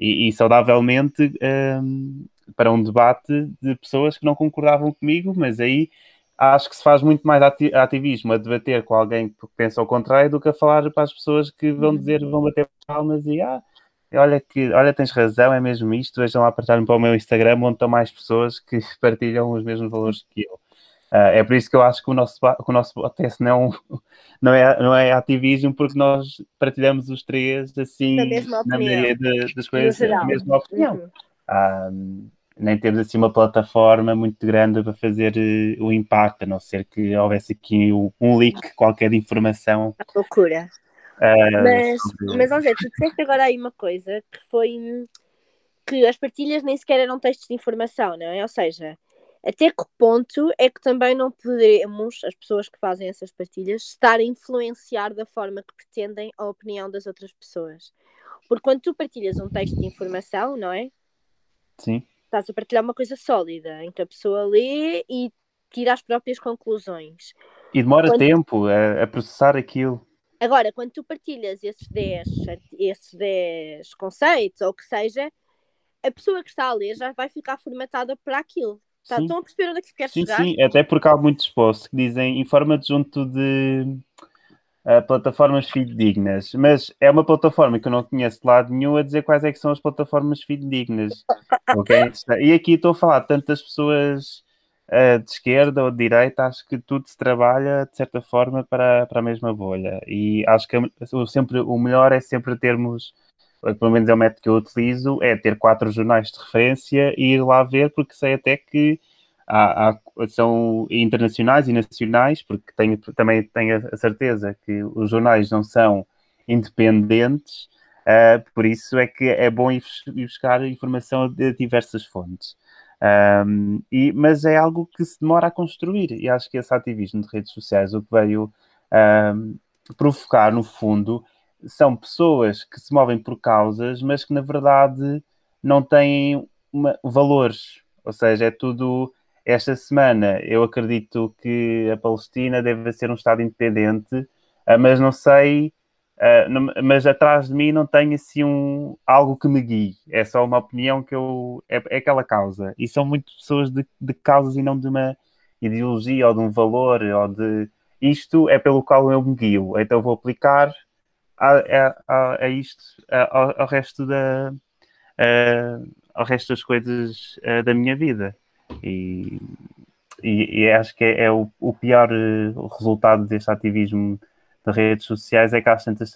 e, e, saudavelmente ehm, para um debate de pessoas que não concordavam comigo, mas aí acho que se faz muito mais ativismo a debater com alguém que pensa ao contrário do que a falar para as pessoas que vão dizer, vão bater palmas e ah, olha que olha, tens razão, é mesmo isto, vejam lá partilhar para o meu Instagram onde estão mais pessoas que *laughs* partilham os mesmos valores que eu. Uh, é por isso que eu acho que o nosso, que o nosso podcast não, *laughs* não, é, não é ativismo, porque nós partilhamos os três assim, na maioria das coisas, a mesma opinião. Uhum. Nem temos assim uma plataforma muito grande para fazer uh, o impacto, a não ser que houvesse aqui um, um leak qualquer de informação. A loucura. Uh, mas, sobre... mas, José, tu disseste agora aí uma coisa que foi que as partilhas nem sequer eram textos de informação, não é? Ou seja, até que ponto é que também não podemos, as pessoas que fazem essas partilhas, estar a influenciar da forma que pretendem a opinião das outras pessoas? Porque quando tu partilhas um texto de informação, não é? Sim. Estás a partilhar uma coisa sólida, em que a pessoa lê e tira as próprias conclusões. E demora quando... tempo a, a, processar aquilo. Agora, quando tu partilhas esses 10, esses 10 conceitos, ou o que seja, a pessoa que está a ler já vai ficar formatada para aquilo. Tá, estão a perceber onde é que quer sim, chegar? Sim, até porque há muitos posts que dizem informa-te junto de uh, plataformas fidedignas, mas é uma plataforma que eu não conheço de lado nenhum a dizer quais é que são as plataformas fidedignas. *laughs* okay? E aqui estou a falar de tantas pessoas uh, de esquerda ou de direita, acho que tudo se trabalha de certa forma para, para a mesma bolha. E acho que sempre, o melhor é sempre termos pelo menos é o método que eu utilizo, é ter quatro jornais de referência e ir lá ver, porque sei até que há, há, são internacionais e nacionais, porque tenho, também tenho a certeza que os jornais não são independentes, uh, por isso é que é bom ir, buscar informação de diversas fontes. Um, e, mas é algo que se demora a construir, e acho que esse ativismo de redes sociais, o que veio um, provocar, no fundo, são pessoas que se movem por causas, mas que na verdade não têm uma, valores. Ou seja, é tudo. Esta semana eu acredito que a Palestina deve ser um Estado independente, ah, mas não sei. Uh, mas atrás de mim não tem assim um, algo que me guie, é só uma opinião que eu. É, é aquela causa. E são muito pessoas de, de causas e não de uma ideologia ou de um valor ou de. Isto é pelo qual eu me guio, então vou aplicar a, a, a isto, ao, ao, resto da ao resto das coisas da minha vida. E, e, e acho que é, é o, o, pior eh, resultado deste ativismo de redes sociais é que às tantas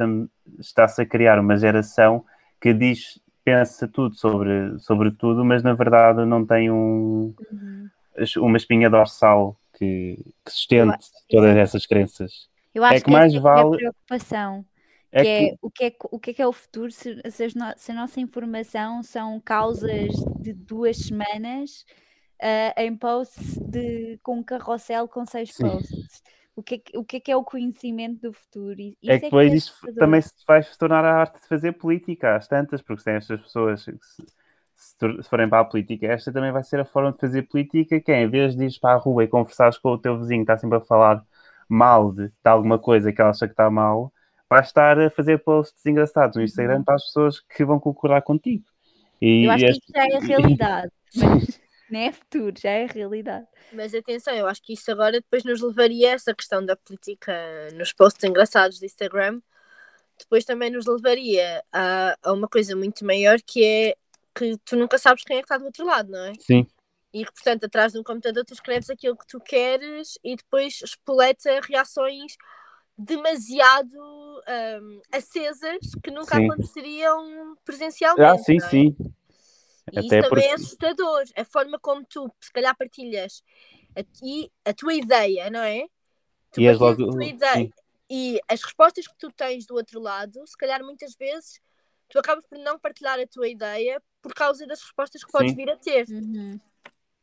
está-se a criar uma geração que diz, pensa tudo sobre, sobre tudo, mas na verdade não tem um, uhum. uma espinha dorsal que, que sustente todas essas crenças. Eu acho é que, que mais vale... a preocupação é que, é, o, que é, o que é que é o futuro se, se, a, se a nossa informação são causas de duas semanas uh, em posts de, com um carrossel com seis Sim. posts? O que, é, o que é que é o conhecimento do futuro? Isso é, é que depois é isso também se vai se tornar a arte de fazer política às tantas, porque tem estas pessoas que se, se, forem para a política, esta também vai ser a forma de fazer política, que é, em vez de ir para a rua e conversares com o teu vizinho que está sempre a falar mal de, de alguma coisa que ela acha que está mal, vai estar a fazer posts engraçados no Instagram uhum. para as pessoas que vão concordar contigo. E, eu acho que isso já é a *laughs* realidade, mas não é futuro, já é a realidade. Mas atenção, eu acho que isso agora depois nos levaria, essa questão da política nos posts engraçados do Instagram, depois também nos levaria a, a uma coisa muito maior que é que tu nunca sabes quem é que está do outro lado, não é? Sim. E que, portanto, atrás de um computador tu escreves aquilo que tu queres e depois espoleta reações demasiado um, acesas que nunca sim. aconteceriam presencialmente. Ah, sim, é? sim. E Até isso também é assustador. A forma como tu, se calhar, partilhas a, e a tua ideia, não é? Tu e, as logo... a tua ideia, e as respostas que tu tens do outro lado, se calhar muitas vezes tu acabas por não partilhar a tua ideia por causa das respostas que podes sim. vir a ter. Uhum.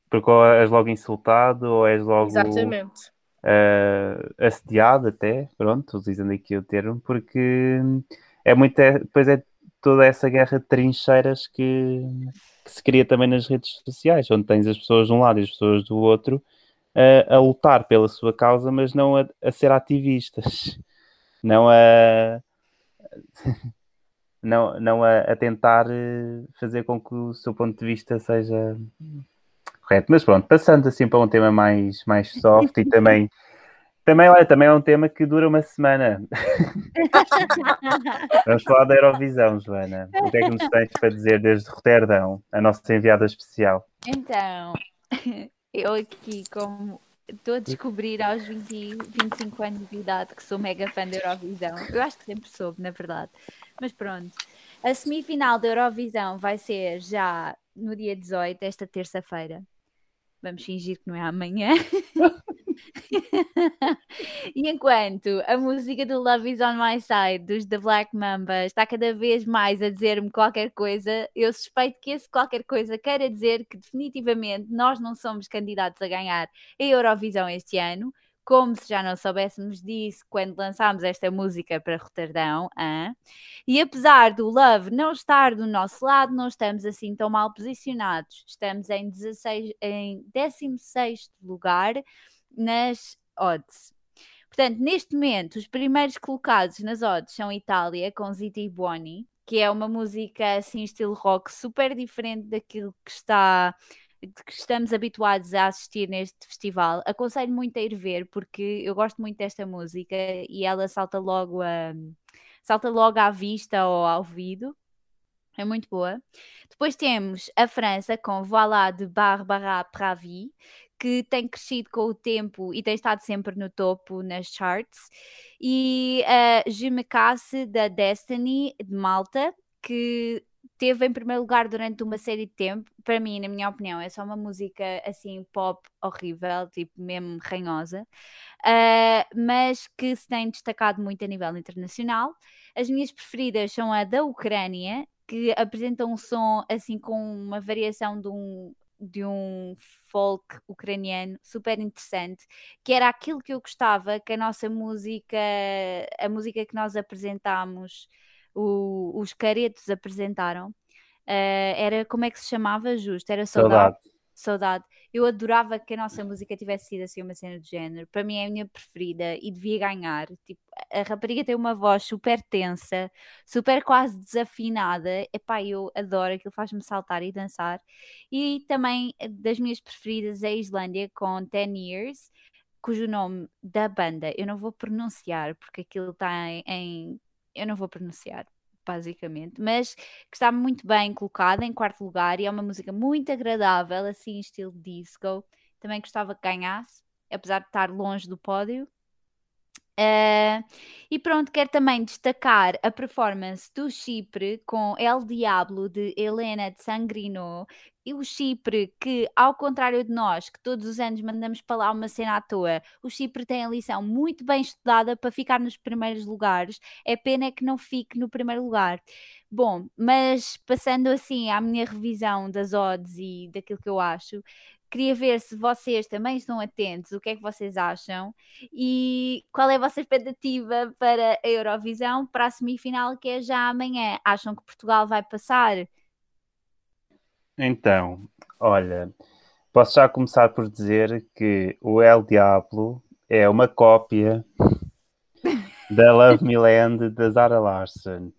Porque ou és logo insultado ou és logo. Exatamente uh, assediado até, pronto, utilizando aqui o termo, porque é muito, é, depois é toda essa guerra de trincheiras que, que, se cria também nas redes sociais, onde tens as pessoas de um lado e as pessoas do outro uh, a lutar pela sua causa, mas não a, a ser ativistas, *laughs* não a *laughs* não, não a, a, tentar eh, fazer com que o seu ponto de vista seja correto. Mas pronto, passando assim para um tema mais, mais soft e também. *laughs* Também, olha, também é um tema que dura uma semana. *laughs* Vamos falar da Eurovisão, Joana. O que é que nos tens para dizer desde Roterdão, a nossa enviada especial? Então, *laughs* eu aqui, como Estou a descobrir aos 20, 25 anos de idade que sou mega fã da Eurovisão. Eu acho que sempre soube, na verdade. Mas pronto. A semifinal da Eurovisão vai ser já no dia 18, esta terça-feira. Vamos fingir que não é amanhã. *laughs* e enquanto a música do Love Is On My Side, dos The Black Mamba, está cada vez mais a dizer-me qualquer coisa, eu suspeito que esse qualquer coisa queira dizer que definitivamente nós não somos candidatos a ganhar a Eurovisão este ano, como se já não soubéssemos disso quando lançámos esta música para Roterdão. E apesar do Love não estar do nosso lado, não estamos assim tão mal posicionados. Estamos em, 16, em 16 lugar nas odds. Portanto, neste momento, os primeiros colocados nas odds são Itália, com Zita e Buoni, que é uma música assim, estilo rock, super diferente daquilo que está que estamos habituados a assistir neste festival. Aconselho muito a ir ver porque eu gosto muito desta música e ela salta logo a salta logo à vista ou ao ouvido. É muito boa. Depois temos a França com Voilà de Barbara Pravi, que tem crescido com o tempo e tem estado sempre no topo nas charts. E a uh, Je Me Casse da Destiny de Malta, que teve em primeiro lugar durante uma série de tempo. Para mim, na minha opinião, é só uma música assim pop horrível, tipo mesmo ranhosa, uh, mas que se tem destacado muito a nível internacional. As minhas preferidas são a da Ucrânia, que apresenta um som assim com uma variação de um de um folk ucraniano super interessante, que era aquilo que eu gostava que a nossa música, a música que nós apresentámos o, os caretos apresentaram, uh, era como é que se chamava justo? Era saudade. saudade. Eu adorava que a nossa música tivesse sido assim uma cena do género. Para mim é a minha preferida e devia ganhar. Tipo, a rapariga tem uma voz super tensa, super quase desafinada. Epá, eu adoro aquilo, faz-me saltar e dançar. E também eh, das minhas preferidas é a Islândia com 10 Years, cujo nome da banda eu não vou pronunciar porque aquilo está em, em eu não vou pronunciar, basicamente, mas que está muito bem colocada em quarto lugar e é uma música muito agradável, assim, estilo disco. Também gostava que ganhasse, apesar de estar longe do pódio. Uh, e pronto, quero também destacar a performance do Chipre com El Diablo de Helena de Sangrino, e o Chipre, que ao contrário de nós, que todos os anos mandamos para lá uma cena à toa, o Chipre tem a lição muito bem estudada para ficar nos primeiros lugares. É pena que não fique no primeiro lugar. Bom, mas passando assim à minha revisão das odds e daquilo que eu acho, queria ver se vocês também estão atentos, o que é que vocês acham e qual é a vossa expectativa para a Eurovisão, para a semifinal que é já amanhã. Acham que Portugal vai passar? Então, olha, posso já começar por dizer que o El Diablo é uma cópia *laughs* da Love Me Land da Zara Larson.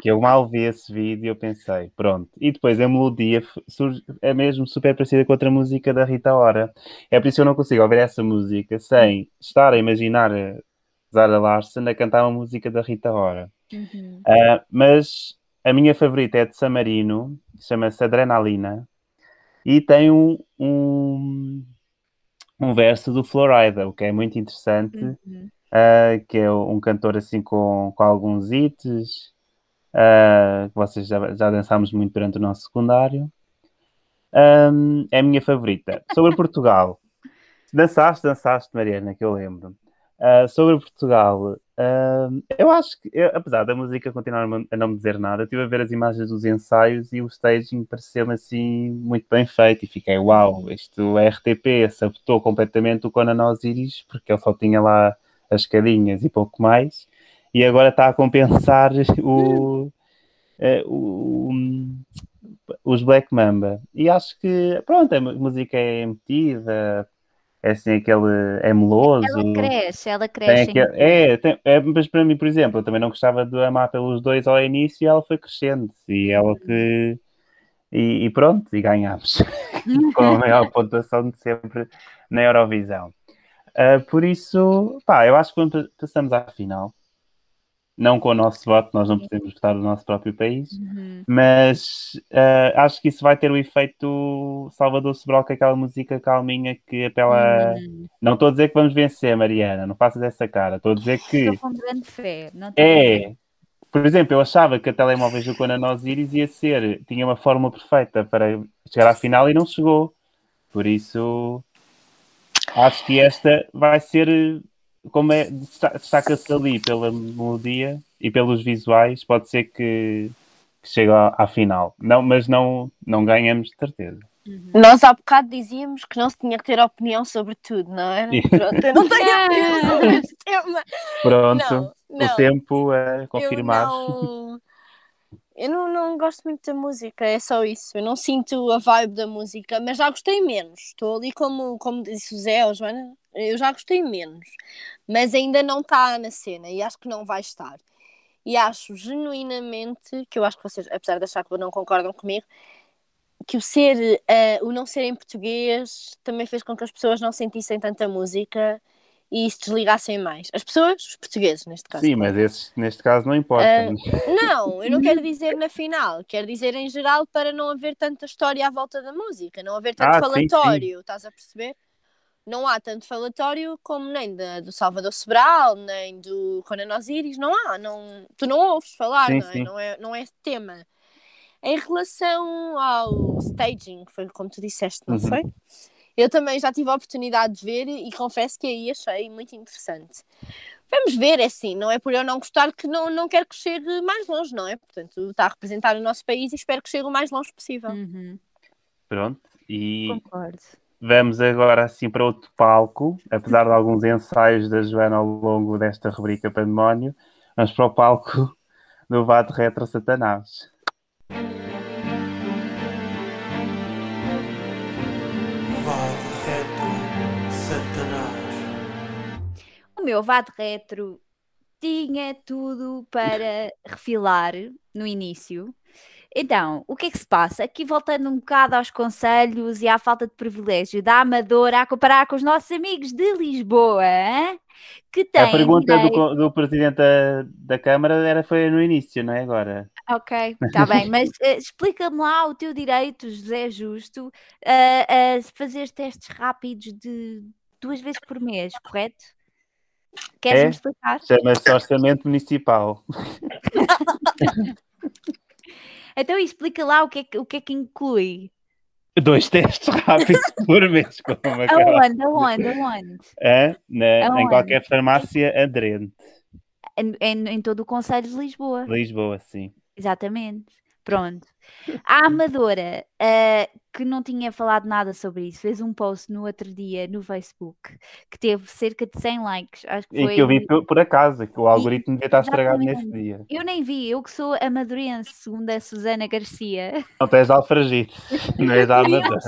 Que eu mal vi esse vídeo e eu pensei, pronto. E depois a melodia é mesmo super parecida com outra música da Rita Ora. É por isso que eu não consigo ouvir essa música sem estar a imaginar a Zara Larson a cantar uma música da Rita Ora. Uhum. Uh, mas a minha favorita é de Samarino, chama-se Adrenalina, e tem um, um, um, verso do Florida, o que é muito interessante, uhum. uh, que é um cantor assim com, com alguns hits, uh, que vocês já, já dançámos muito durante o nosso secundário. Um, é a minha favorita. Sobre Portugal, *laughs* dançaste, dançaste, Mariana, que eu lembro. Uh, sobre Portugal, uh, eu acho que, eu, apesar da música continuar a não me dizer nada, estive a ver as imagens dos ensaios e o staging pareceu-me assim muito bem feito e fiquei, uau, isto é RTP, sabotou completamente o Conan Osiris, porque ele só tinha lá as escadinhas e pouco mais, e agora está a compensar *laughs* o, uh, o, os Black Mamba. E acho que, pronto, a música é emitida, é assim aquele é meloso. Ela cresce, ela cresce. Aquele, é, tem, é, mas para mim, por exemplo, eu também não gostava de amar pelos dois ao início e ela foi crescendo. E ela que. E, e pronto, e ganhámos *laughs* com a maior pontuação de sempre na Eurovisão. Uh, por isso, pá, eu acho que quando passamos à final, não com o nosso voto, nós não podemos votar no nosso próprio país, Uhum. mas uh, acho que isso vai ter o efeito Salvador Sobral, que é aquela música calminha que apela. Hum. Não estou a dizer que vamos vencer, Mariana, não faças essa cara, estou a dizer que Estou com grande fé. Não é. Por exemplo, eu achava que a telemóvel do Conan Osiris ia ser, tinha uma fórmula perfeita para chegar à final e não chegou. Por isso, acho que esta vai ser, como é, desta- destaca-se ali pela melodia e pelos visuais, pode ser que, que chegue à, à final. Não, mas não, não ganhamos de certeza. Nós há bocado dizíamos que não se tinha que ter opinião sobre tudo, não é? Sim. Pronto, eu não tenho *laughs* opinião sobre este tema. Pronto, Não, não. o tempo a confirmar. Eu não, eu não, não gosto muito da música, é só isso. Eu não sinto a vibe da música, mas já gostei menos. Estou ali como, como disse o Zé ou Joana, eu já gostei menos. Mas ainda não está na cena e acho que não vai estar. E acho genuinamente, que eu acho que vocês, apesar de achar que não concordam comigo, que o ser, eh, o não ser em português também fez com que as pessoas não sentissem tanta música e se desligassem mais. As pessoas, os portugueses neste caso. Sim, mas esses, neste caso não importa. Ah, *laughs* Não, eu não quero dizer na final, quero dizer em geral para não haver tanta história à volta da música, não haver tanto Ah, sim, sim. falatório, estás a perceber? Não há tanto falatório como nem da, do Salvador Sobral, nem do Conan Osiris, não há, não, tu não ouves falar, Sim, não, é? sim. Não, é, não é tema. Em relação ao staging, foi como tu disseste, não Uhum. foi? Eu também já tive a oportunidade de ver e confesso que aí achei muito interessante. Vamos ver, é assim, não é por eu não gostar que não, não quero que chegue mais longe, não é? Portanto, está a representar o nosso país e espero que chegue o mais longe possível. Uhum. Pronto, e Concordo. Vamos agora assim para outro palco, apesar de alguns ensaios da Joana ao longo desta rubrica Pandemónio, vamos para o palco do Vado Retro Satanás. O meu VAD retro tinha tudo para refilar no início. Então, o que é que se passa? Aqui voltando um bocado aos conselhos e à falta de privilégio da Amadora a comparar com os nossos amigos de Lisboa, hein? que têm A pergunta do, do Presidente da, da Câmara era, foi no início, não é agora? Ok, está *laughs* bem, mas eh, explica-me lá o teu direito, José Justo, a, a fazer testes rápidos de duas vezes por mês, correto? Queres-me É? explicar? Chama-se Orçamento Municipal. *laughs* Então explica lá o que é que, o que, é que inclui. Dois testes rápidos *laughs* por mês. Aonde, aonde, aonde? Na- em qualquer farmácia aderente. Em, em, em todo o Conselho de Lisboa. Lisboa, sim. Exatamente. Pronto. A Amadora, ah, que não tinha falado nada sobre isso, fez um post no outro dia no Facebook que teve cerca de 100 likes. Acho que E foi. que eu vi por, por acaso, que o algoritmo devia estar estragado Exatamente. nesse dia. Eu nem vi, eu que sou amadorense, segundo a Susana Garcia. Não tens de alfragite, *laughs* não és da Amadora.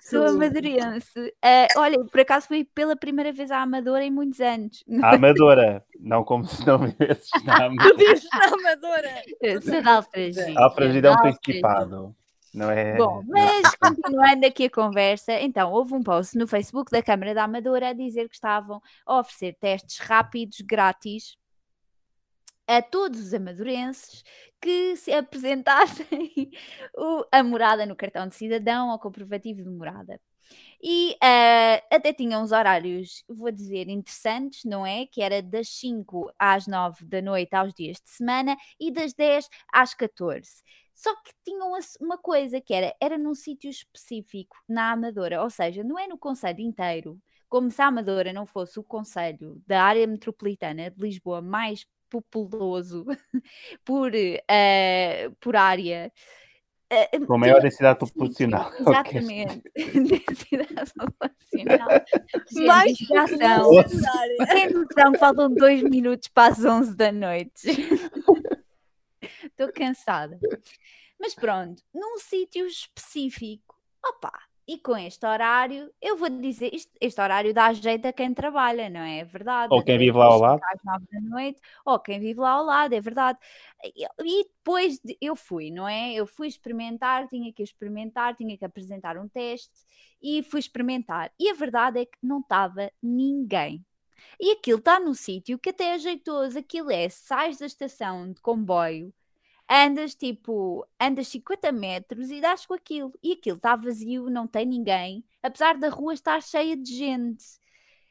sou amadorense. Ah, olha, por acaso fui pela primeira vez à Amadora em muitos anos. A Amadora, não como se não vivesses na *laughs* Amadora. Diz na Amadora! Sou de Alfragide. Alfragide é um principado. Não é? Bom, mas continuando aqui a conversa, então houve um post no Facebook da Câmara da Amadora a dizer que estavam a oferecer testes rápidos, grátis, a todos os amadorenses que se apresentassem *laughs* o- a morada no cartão de cidadão ou comprovativo de morada. E ah, até tinham uns horários, vou dizer, interessantes, não é? Que era das 5 às 9 da noite aos dias de semana e das 10 às 14. Só que tinham uma coisa que era, era num sítio específico, na Amadora, ou seja, não é no Conselho inteiro, como se a Amadora não fosse o Conselho da área metropolitana de Lisboa mais populoso *laughs* por, eh, por área. Eh, Com maior densidade populacional. *laughs* Exatamente. *laughs* Densidade populacional. Mais já são. popular. Tem noção faltam dois minutos para as 11 da noite. *laughs* Estou cansada. Mas pronto, num sítio específico, opa, e com este horário, eu vou dizer, isto- este horário dá jeito a quem trabalha, não é? É verdade. Ou quem vive lá ao às lado. nove da noite, ou quem vive lá ao lado, é verdade. E, e depois de- eu fui, não é? Eu fui experimentar, tinha que experimentar, tinha que apresentar um teste e fui experimentar. E a verdade é que não estava ninguém. E aquilo está num sítio que até é jeitoso. Aquilo é, sais da estação de comboio, andas tipo, andas 50 metros e dás com aquilo. E aquilo está vazio, não tem ninguém, apesar da rua estar cheia de gente.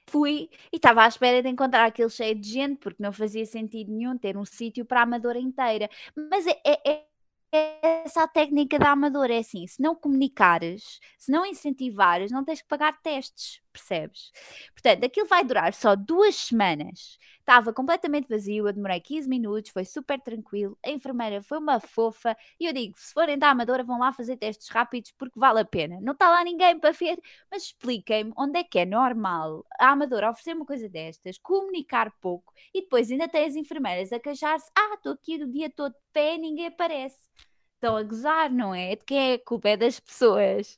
Fui e estava à espera de encontrar aquele cheio de gente, porque não fazia sentido nenhum ter um sítio para a amadora inteira. Mas é, é, é essa a técnica da amadora, é assim, se não comunicares, se não incentivares, não tens que pagar testes, percebes? Portanto, aquilo vai durar só duas semanas. Estava completamente vazio, eu demorei 15 minutos, foi super tranquilo, a enfermeira foi uma fofa, e eu digo, se forem da amadora vão lá fazer testes rápidos porque vale a pena. Não está lá ninguém para ver, mas expliquem-me onde é que é normal a amadora oferecer uma coisa destas, comunicar pouco, e depois ainda tem as enfermeiras a queixar-se, ah, estou aqui o dia todo de pé, ninguém aparece estão a gozar, não é? De quem é a culpa? É das pessoas.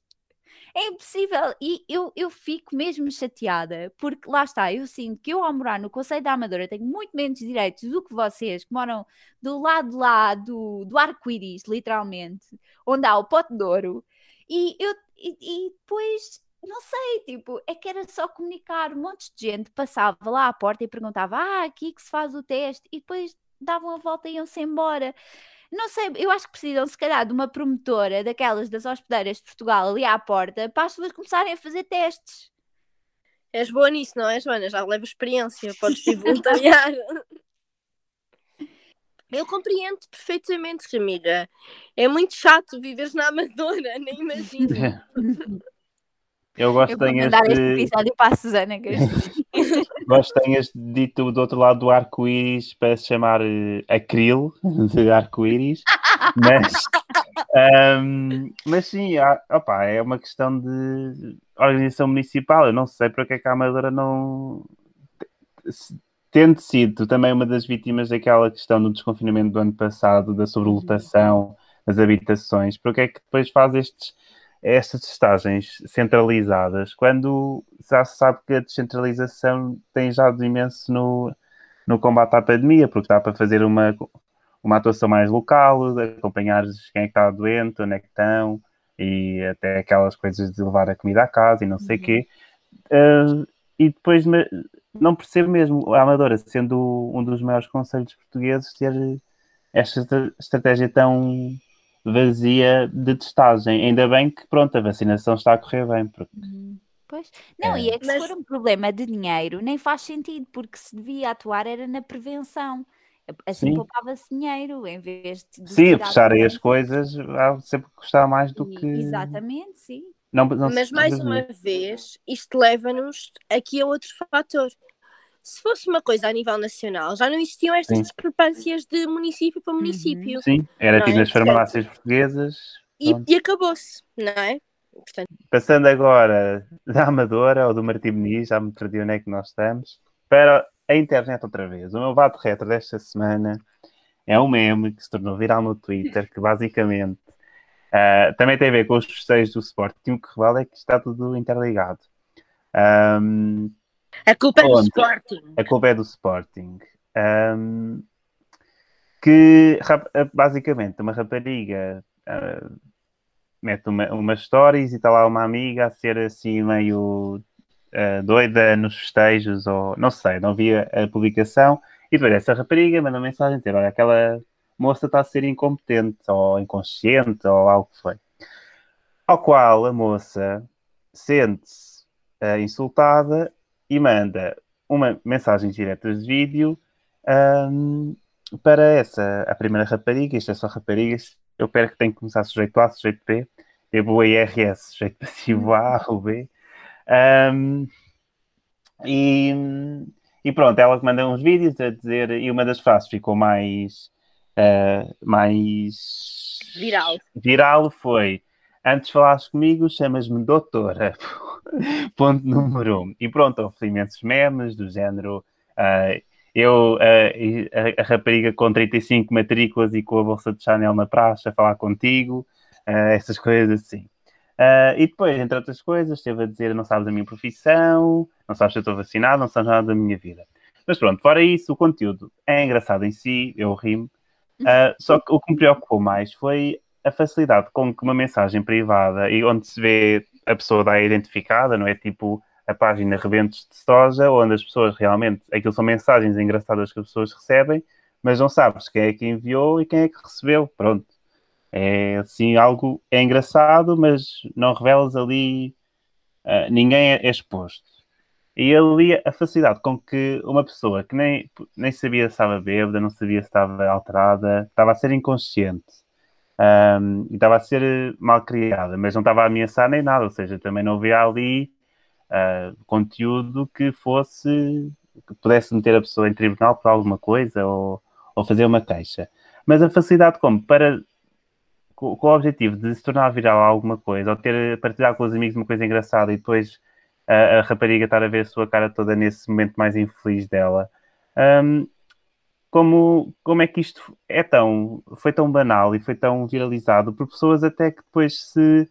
É impossível. E eu, eu fico mesmo chateada, porque lá está, eu sinto que eu, ao morar no Conselho da Amadora, tenho muito menos direitos do que vocês, que moram do lado lá do, do arco-íris, literalmente, onde há o pote de ouro. E, eu, e, e depois não sei, tipo, é que era só comunicar. Um monte de gente passava lá à porta e perguntava: Ah, aqui que se faz o teste, e depois davam a volta e iam-se embora. Não sei, eu acho que precisam, se calhar, de uma promotora daquelas das hospedeiras de Portugal ali à porta para as pessoas começarem a fazer testes. És boa nisso, não é, Joana? Já leva experiência, *laughs* podes te voluntariar. Eu compreendo perfeitamente, Ramira. É muito chato viveres na Amadora, *laughs* nem imagino. *laughs* Eu gosto mandar este de, episódio para a Susana. Que gosto tenhas dito do outro lado do arco-íris para se chamar eh, acril de arco-íris, *laughs* mas, ahm, mas sim, há- opá, é uma questão de organização municipal. Eu não sei porque é que a Amadora não tendo sido também uma das vítimas daquela questão do desconfinamento do ano passado, da sobrelotação das habitações, porque é que depois faz estes, estas testagens centralizadas, quando já se sabe que a descentralização tem ajudado imenso no, no combate à pandemia, porque dá para fazer uma, uma atuação mais local, acompanhar quem é que está doente, onde é que estão, e até aquelas coisas de levar a comida à casa e não sei o quê. Uh, e depois não percebo mesmo a Amadora, sendo um dos maiores conselhos portugueses, ter esta estra- estratégia tão vazia de testagem. Ainda bem que, pronto, a vacinação está a correr bem, porque Pois. Não, e é que Mas- se for um problema de dinheiro, nem faz sentido, porque se devia atuar era na prevenção. Assim Sim. poupava-se dinheiro, em vez de. sim, fecharem as coisas há sempre custar mais do E- que. Exatamente, sim. Não, não Mas mais uma vez, isto leva-nos aqui a outro fator. Se fosse uma coisa a nível nacional, já não existiam estas Sim. discrepâncias de município para município. Sim, era tipo é? nas farmácias portuguesas. E, e acabou-se, não é? Portanto, Passando agora *laughs* da Amadora ou do Martim Muniz, já me perdi onde é que nós estamos, para a internet outra vez. O meu vato retro desta semana é um meme que se tornou viral no Twitter, que basicamente ah, também tem a ver com os festejos do Sporting, o que revela é que está tudo interligado. Ahm, a culpa é do? Sporting. a culpa é do Sporting. Ahm, que ah, basicamente uma rapariga ah, mete uma, umas stories e está lá uma amiga a ser assim meio ah, doida nos festejos, ou não sei, não via a publicação. E depois essa rapariga manda uma mensagem dizer: Olha, aquela moça está a ser incompetente, ou inconsciente, ou algo que foi. Ao qual a moça sente-se ah, insultada e manda uma mensagem direta de vídeo ahm, para essa, a primeira rapariga, isto é só raparigas, eu espero que tenha que começar sujeito A, sujeito B, tipo o IRS, sujeito passivo A ou B. Ahm, e, e pronto, ela que manda uns vídeos a dizer, e uma das frases ficou mais, ah, mais Viral. viral foi antes falares comigo, chamas-me doutora. *laughs* *laughs* Ponto número um. E pronto, houve imensos memes do género. ah, eu, ah, a, a rapariga com 35 matrículas e com a bolsa de Chanel na praça a falar contigo, ah, essas coisas assim. E depois, entre outras coisas, esteve a dizer: não sabes a minha profissão, não sabes se eu estou vacinado, não sabes nada da minha vida. Mas pronto, fora isso, o conteúdo é engraçado em si, eu rimo. Só que o que me preocupou mais foi a facilidade com que uma mensagem privada e onde se vê a pessoa da identificada, não é tipo a página Rebentos de Soja, onde as pessoas realmente, aquilo são mensagens engraçadas que as pessoas recebem, mas não sabes quem é que enviou e quem é que recebeu. Pronto. É assim, algo é engraçado, mas não revelas ali, uh, ninguém é exposto. E ali a facilidade com que uma pessoa que nem, nem sabia se estava bêbada, não sabia se estava alterada, estava a ser inconsciente um, e estava a ser mal criada, mas não estava a ameaçar nem nada, ou seja, também não havia ali uh, conteúdo que fosse que pudesse meter a pessoa em tribunal por alguma coisa ou, ou fazer uma queixa. Mas a facilidade como para com, com, o objetivo de se tornar viral alguma coisa ou ter partilhar com os amigos uma coisa engraçada e depois a, a rapariga estar a ver a sua cara toda nesse momento mais infeliz dela. Um, como, como é que isto é tão, foi tão banal e foi tão viralizado por pessoas até que depois se,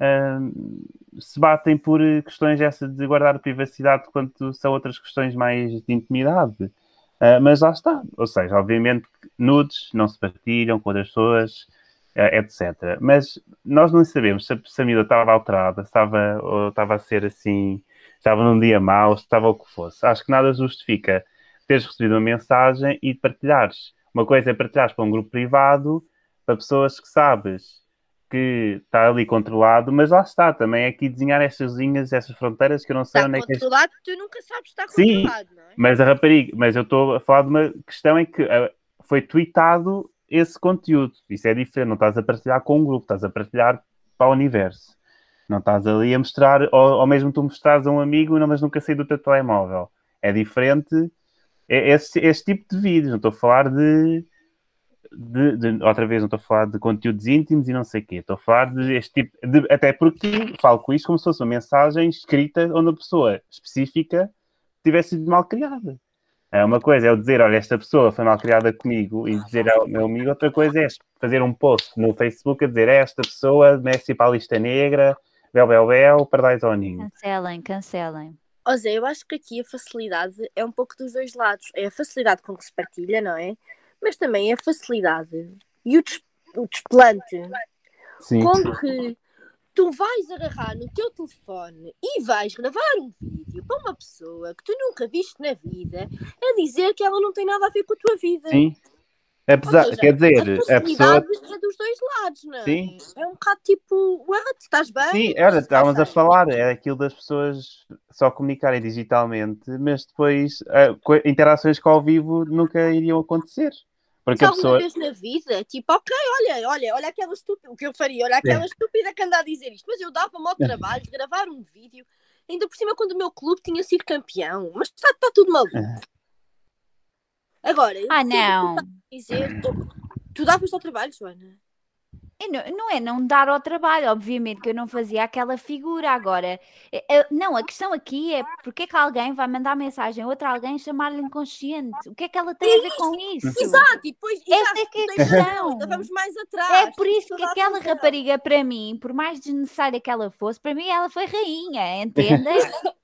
uh, se batem por questões essas de guardar privacidade quanto são outras questões mais de intimidade. Uh, mas lá está. Ou seja, obviamente nudes não se partilham com outras pessoas, uh, etc. Mas nós não sabemos se a, se a estava alterada, estava, ou estava a ser assim, estava num dia mau, estava o que fosse. Acho que nada justifica teres recebido uma mensagem e partilhares. Uma coisa é partilhares para um grupo privado, para pessoas que sabes que está ali controlado, mas lá está, também é aqui desenhar estas linhas, estas fronteiras que eu não sei está onde é que... Está controlado, tu nunca sabes se está Sim, controlado, não é? mas a rapariga, mas eu estou a falar de uma questão em que uh, foi tweetado esse conteúdo, isso é diferente, não estás a partilhar com um grupo, estás a partilhar para o universo. Não estás ali a mostrar, ou, ou mesmo tu mostrares a um amigo, não, mas nunca saí do teu telemóvel. É diferente é esse, esse tipo de vídeos, não estou a falar de, de, de, outra vez não estou a falar de conteúdos íntimos e não sei o quê, estou a falar de este tipo, de, até porque falo com isto como se fosse uma mensagem escrita onde a pessoa específica tivesse sido mal criada. É uma coisa é eu dizer, olha, esta pessoa foi mal criada comigo e dizer ao meu amigo, outra coisa é fazer um post no Facebook a dizer, é esta pessoa merece ir para a lista negra, bel, bel, bel, pardais ao ninho. Cancelem, cancelem. Ó Zé, eu acho que aqui a facilidade é um pouco dos dois lados. É a facilidade com que se partilha, não é? Mas também é a facilidade e o, des o desplante Sim. com que tu vais agarrar no teu telefone e vais gravar um vídeo para uma pessoa que tu nunca viste na vida a dizer que ela não tem nada a ver com a tua vida. Sim. Apesar, seja, quer dizer, a pessoa. é dos dois lados, não é? Sim. É um bocado tipo, what? Estás bem? Sim, era, estávamos a falar, é aquilo das pessoas só comunicarem digitalmente, mas depois co- interações com ao vivo nunca iriam acontecer. Porque a pessoa. vez na vida, tipo, ok, olha, olha, olha aquela estúpida, o que eu faria, olha aquela estúpida que anda a dizer isto, mas eu dava-me ao trabalho de gravar um vídeo, ainda por cima quando o meu clube tinha sido campeão, mas está, está tudo maluco. Agora, eu Ah, tu não. dizer, tu, tu davas ao trabalho, Joana? E Não, não é não dar ao trabalho, obviamente que eu não fazia aquela figura agora. é- é- Não, a questão aqui é porque é que alguém vai mandar mensagem a outra alguém e chamar-lhe inconsciente? O que é que ela tem a ver com isso? Exato, e depois, Essa exato, é é a questão. ainda vamos mais atrás. É por isso que aquela rapariga, para mim, por mais desnecessária que ela fosse, para mim ela foi rainha, entendem? *laughs*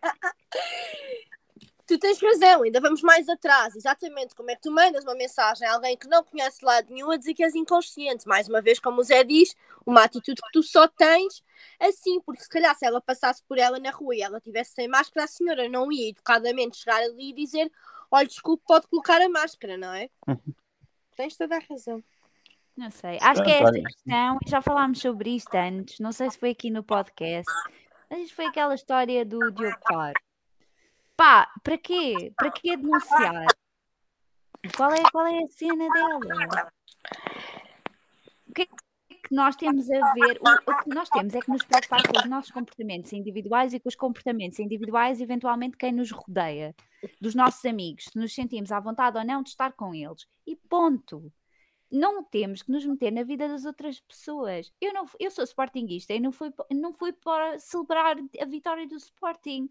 Tens razão, ainda vamos mais atrás. Exatamente como é que tu mandas uma mensagem a alguém que não conhece lado nenhum a dizer que és inconsciente. Mais uma vez, como o Zé diz, uma atitude que tu só tens assim, porque se calhar se ela passasse por ela na rua e ela tivesse sem máscara, a senhora não ia educadamente chegar ali e dizer: Olha, desculpe, pode colocar a máscara, não é? Tens toda a razão. Não sei. Acho que é esta questão, e já falámos sobre isto antes, não sei se foi aqui no podcast, mas isto foi aquela história do Diogo Faro. Pá, para quê? Para quê denunciar? Qual é, qual é a cena dela? O que é que nós temos a ver? O, o que nós temos é que nos preocupar com os nossos comportamentos individuais e com os comportamentos individuais, eventualmente, quem nos rodeia, dos nossos amigos, se nos sentimos à vontade ou não de estar com eles. E ponto não temos que nos meter na vida das outras pessoas. Eu, não, eu sou sportinguista e não fui, não fui para celebrar a vitória do Sporting.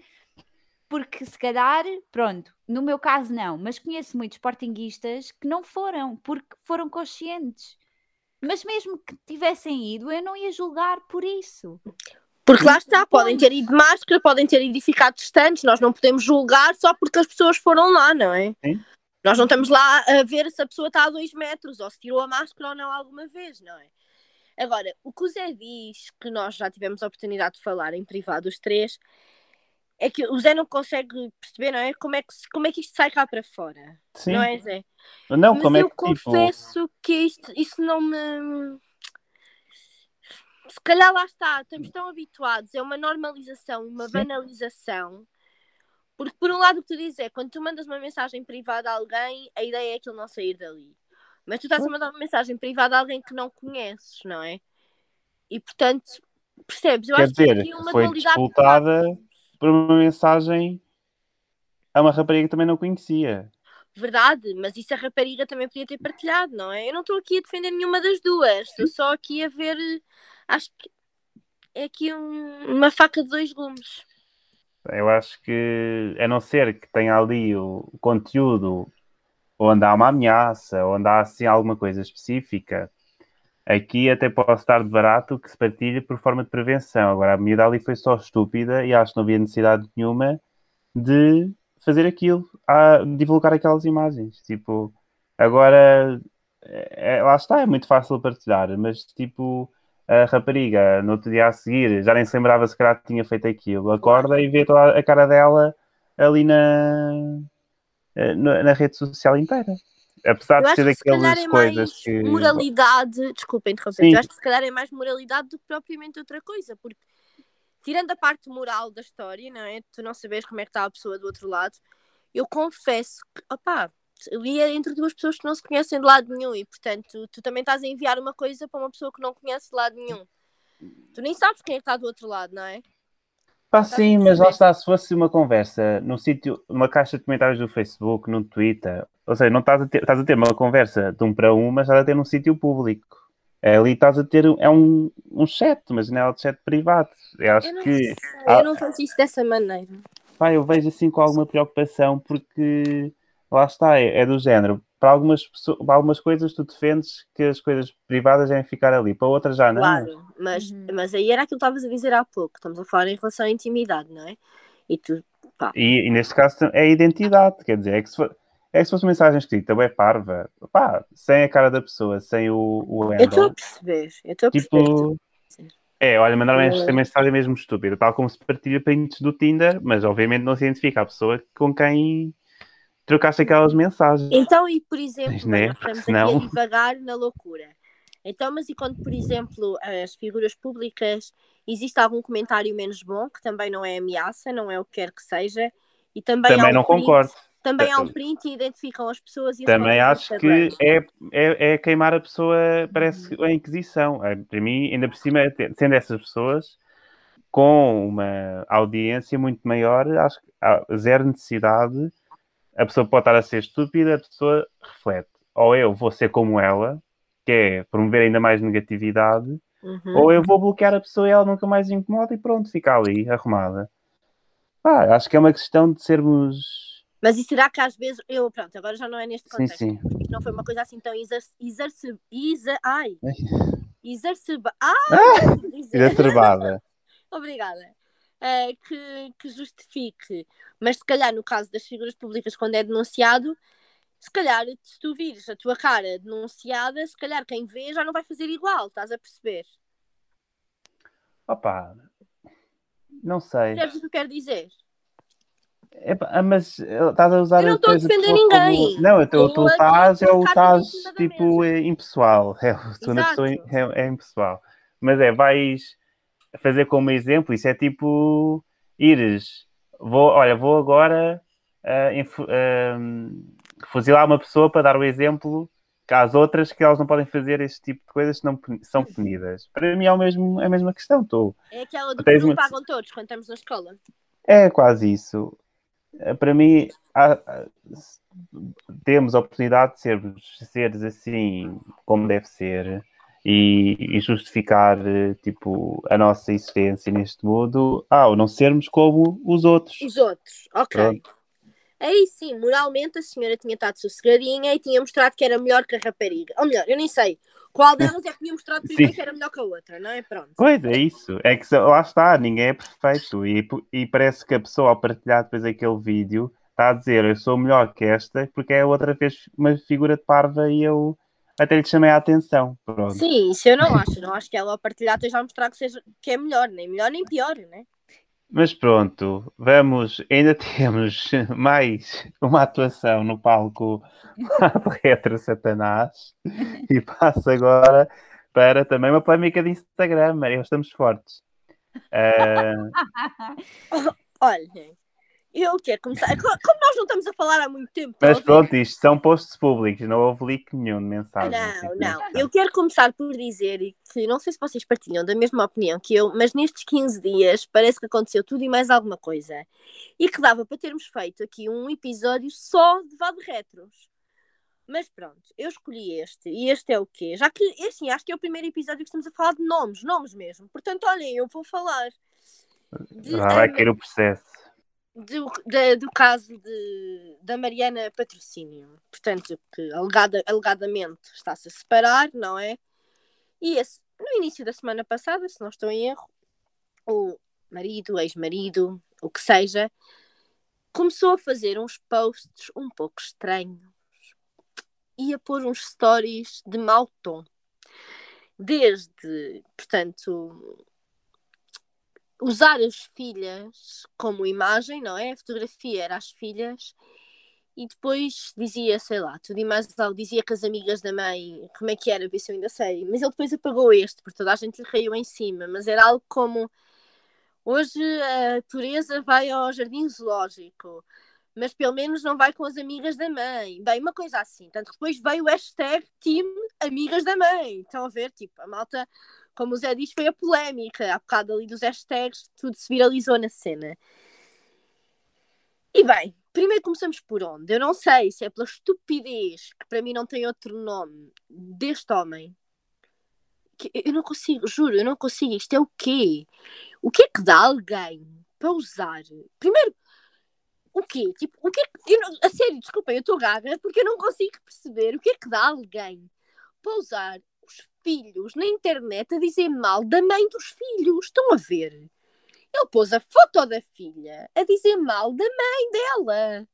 Porque se calhar, pronto, no meu caso não, mas conheço muitos sportinguistas que não foram, porque foram conscientes. Mas mesmo que tivessem ido, eu não ia julgar por isso. Porque lá está, podem ter ido de máscara, podem ter ido e ficado distantes, nós não podemos julgar só porque as pessoas foram lá, não é? Sim. Nós não estamos lá a ver se a pessoa está a dois metros ou se tirou a máscara ou não alguma vez, não é? Agora, o que o Zé diz, que nós já tivemos a oportunidade de falar em privado os três, é que o Zé não consegue perceber, não é? Como é que, como é que isto sai cá para fora? Sim. Não é, Zé? Não, Mas como é eu que tipo. confesso que isto, isso não me. Se calhar lá está, estamos tão habituados, é uma normalização, uma Sim. banalização. Porque por um lado o que tu dizes é, quando tu mandas uma mensagem privada a alguém, a ideia é aquilo não sair dali. Mas tu estás a mandar uma mensagem privada a alguém que não conheces, não é? E portanto, percebes? Eu Quer acho que dizer, é aqui uma foi disputada factos. Por uma mensagem a uma rapariga que também não conhecia. Verdade, mas isso a rapariga também podia ter partilhado, não é? Eu não estou aqui a defender nenhuma das duas, estou só aqui a ver. Acho que é aqui um- uma faca de dois gumes. Eu acho que, a não ser que tenha ali o conteúdo onde há uma ameaça, onde há assim alguma coisa específica, aqui até posso estar de barato que se partilhe por forma de prevenção. Agora, a miúda ali foi só estúpida e acho que não havia necessidade nenhuma de fazer aquilo, a divulgar aquelas imagens. Tipo, agora, é- é- lá está, é muito fácil partilhar, mas tipo, a rapariga no outro dia a seguir já nem se lembrava se calhar tinha feito aquilo, acorda e vê toda a cara dela ali na, eh, na, na rede social inteira. Apesar Eu de ser daquelas é coisas mais que. moralidade. Desculpa interromper, Sim. eu acho que se calhar é mais moralidade do que propriamente outra coisa, porque tirando a parte moral da história, não é? Tu não sabes como é que está a pessoa do outro lado, eu confesso que, opá, ali é entre duas pessoas que não se conhecem de lado nenhum e, portanto, tu também estás a enviar uma coisa para uma pessoa que não conhece de lado nenhum. Tu nem sabes quem é que está do outro lado, não é? Pá, sim, mas lá está, se fosse uma conversa num sítio, numa caixa de comentários do Facebook, no Twitter, ou seja, não estás a ter, estás a ter uma conversa de um para um, mas estás a ter num sítio público. Ali estás a ter, é um, um chat, uma janela de chat privado. Eu acho Eu não que, sei, Ah. eu não faço isso dessa maneira. pá, eu vejo assim com alguma preocupação, porque lá está, é, é do género. Para algumas, pessoas, para algumas coisas tu defendes que as coisas privadas devem ficar ali, para outras já não. Claro, mas, Uhum. mas aí era aquilo que estavas a dizer há pouco. Estamos a falar em relação à intimidade, não é? E tu, pá, E, e neste caso é a identidade, quer dizer, é que se, for, é que se fosse uma mensagem escrita, é parva, pá, sem a cara da pessoa, sem o, o eu estou a perceber, eu estou a perceber. tipo, é, olha, mandaram Eh. esta mensagem mesmo estúpida, tal como se partilha prints do Tinder, mas obviamente não se identifica a pessoa com quem trocaste aquelas mensagens. Então, e por exemplo, Mas, né, estamos senão- aqui a divagar na loucura. Então, mas e quando, por exemplo, as figuras públicas, existe algum comentário menos bom, que também não é ameaça, não é o que quer que seja, e também, Também não print, concordo. Também há um print e identificam as pessoas e as Também acho que é, é, é queimar a pessoa, parece a Inquisição. É, Para mim, ainda por cima, sendo essas pessoas com uma audiência muito maior, acho que há zero necessidade. A pessoa pode estar a ser estúpida, a pessoa reflete. Ou eu vou ser como ela, que é promover ainda mais negatividade, Uhum. ou eu vou bloquear a pessoa e ela nunca mais incomoda e pronto, fica ali, arrumada. Pá, acho que é uma questão de sermos. Mas e será que às vezes. Eu, pronto, agora já não é neste Sim, contexto. sim. isto não foi uma coisa assim tão exerce. exerce exa, ai! Ai. Exerceba. Ah! Exacerbada. *laughs* Obrigada. Eh, que, que justifique. Mas se calhar no caso das figuras públicas, quando é denunciado, se calhar se tu vires a tua cara denunciada, se calhar quem vê já não vai fazer igual, estás a perceber? Opa, não sei. Percebes o que eu quero dizer? Ah, mas eh, estás a usar Eu não estou a defender ninguém. Como... Não, eu estou- Eu tu estás, a é o estás tipo é, impessoal. *laughs* É, a tua Exato. pessoa é, é impessoal. Mas é, vais fazer como exemplo, isso é tipo ires, vou, olha, vou agora infu- ah, fuzilar uma pessoa para dar o exemplo que às outras que elas não podem fazer este tipo de coisas que não são punidas. Para mim é, o mesmo, é a mesma questão. Estou É aquela do que não uma- pagam todos quando estamos na escola. é quase isso. Eh, Para mim, há- temos a oportunidade de sermos seres assim como deve ser e, e justificar eh, tipo, a nossa existência neste mundo ao não sermos como os outros. Os outros, ok. Pronto. Aí sim, moralmente a senhora tinha estado sossegadinha e tinha mostrado que era melhor que a rapariga. Ou melhor, eu nem sei qual delas é que tinha mostrado primeiro Sim. que era melhor que a outra, não é? Pronto. Pois é isso, é que lá está, ninguém é perfeito e, e parece que a pessoa ao partilhar depois aquele vídeo está a dizer eu sou melhor que esta porque a outra fez uma figura de parva e eu até lhe chamei a atenção. Pronto. Sim, isso eu não acho. Não acho que ela ao partilhar esteja a mostrar que, seja, que é melhor, nem melhor nem pior, né? Mas pronto, vamos. Ainda *laughs* temos mais uma atuação no palco *laughs* Retro Satanás e passo agora para também uma polémica de Instagram. Maria, estamos fortes. *laughs* Uh... Olhem, eu quero começar. Como nós não estamos a falar há muito tempo. Mas pronto, isto são posts públicos, não houve leak nenhum de mensagem. Não, não. Eu quero começar por dizer que não sei se vocês partilham da mesma opinião que eu, mas nestes 15 dias parece que aconteceu tudo e mais alguma coisa. E que dava para termos feito aqui um episódio só de Vado Retros. Mas pronto, eu escolhi este. E este é o quê? Já que, é assim, acho que é o primeiro episódio que estamos a falar de nomes, nomes mesmo. Portanto, olhem, eu vou falar. De, vai querer o processo. Do, do caso de, da Mariana Patrocínio. Portanto, que alegada, alegadamente está-se a separar, não é? E esse, no início da semana passada, se não estou em erro, o marido, ex-marido, o que seja, começou a fazer uns posts um pouco estranhos ia pôr uns stories de mau tom. Desde, portanto, usar as filhas como imagem, não é? A fotografia era as filhas e depois dizia, sei lá, tudo e mais algo, dizia que as amigas da mãe, como é que era, ver se eu ainda sei, mas ele depois apagou este, porque toda a gente lhe caiu em cima, mas era algo como hoje a pureza vai ao jardim zoológico, mas pelo menos não vai com as amigas da mãe. Bem, uma coisa assim. Tanto depois veio o hashtag Team Amigas da Mãe. Estão a ver? Tipo, a malta, como o Zé diz, foi a polémica. Há bocado ali dos hashtags, tudo se viralizou na cena. E bem, primeiro começamos por onde? Eu não sei se é pela estupidez, que para mim não tem outro nome, deste homem. Que eu não consigo, juro, eu não consigo. Isto é o quê? O que é que dá alguém para usar? Primeiro, o quê? Tipo, o que é que. Não, a sério, desculpa, eu estou gaga porque eu não consigo perceber o que é que dá alguém para usar filhos na internet a dizer mal da mãe dos filhos. Estão a ver? Ele pôs a foto da filha a dizer mal da mãe dela.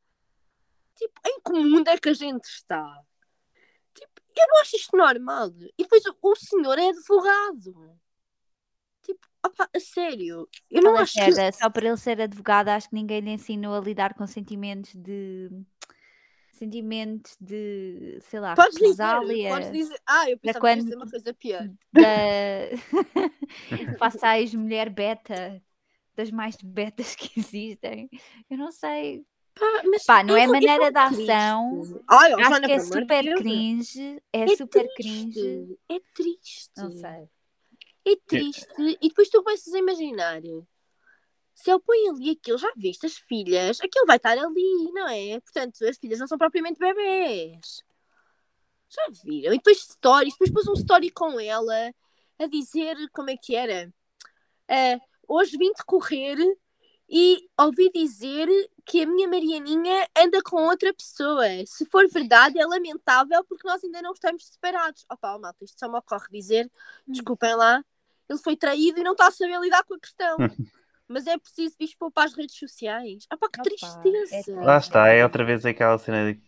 Tipo, em que mundo é que a gente está? Tipo, eu não acho isto normal. E depois o, o senhor é advogado. Tipo, opa, a sério, eu não acho que... Só por ele ser advogado, acho que ninguém lhe ensinou a lidar com sentimentos de sentimentos de, sei lá, podes dizer, podes dizer, ah, eu pensava quando, que ia uma coisa pior. Da... *laughs* *laughs* Façais mulher beta, das mais betas que existem. Eu não sei. Pá, mas Pá, não é maneira de ação. Ai, acho que é super cringe. É, é super triste. cringe. É triste. Não sei é triste. E depois tu começas a imaginar. Se ele põe ali aquilo, já viste as filhas, aquilo vai estar ali, não é? Portanto, as filhas não são propriamente bebês. Já viram? E depois stories, depois pôs um story com ela a dizer como é que era. Uh, hoje vim-te correr e ouvi dizer que a minha Marianinha anda com outra pessoa. Se for verdade, é lamentável porque nós ainda não estamos separados. Opa, malta, isto só me ocorre dizer, desculpem lá, ele foi traído e não está a saber lidar com a questão. *laughs* Mas é preciso expor para as redes sociais. Ah pá, que Opa, tristeza! É Lá está, é outra vez aquela cena de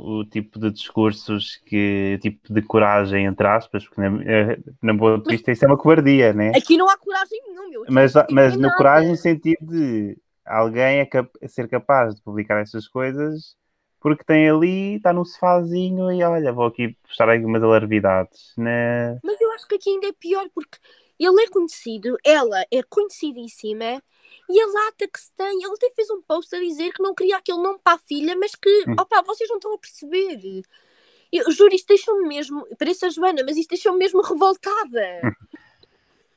o tipo de discursos que, o tipo de coragem, entre aspas, porque na, eh, na boa vista isso é uma cobardia, né? Aqui não há coragem nenhuma. Mas, mas no coragem no sentido de alguém é cap ser capaz de publicar essas coisas porque tem ali, está no sofazinho e olha, vou aqui postar algumas alarvidades. Né? Mas eu acho que aqui ainda é pior porque ele é conhecido, ela é conhecidíssima e a lata que se tem. Ele até fez um post a dizer que não queria aquele nome para a filha, mas que, hum. opá, vocês não estão a perceber. Eu juro, isto deixou-me mesmo, parece a Joana, mas isto deixou-me mesmo revoltada. *laughs*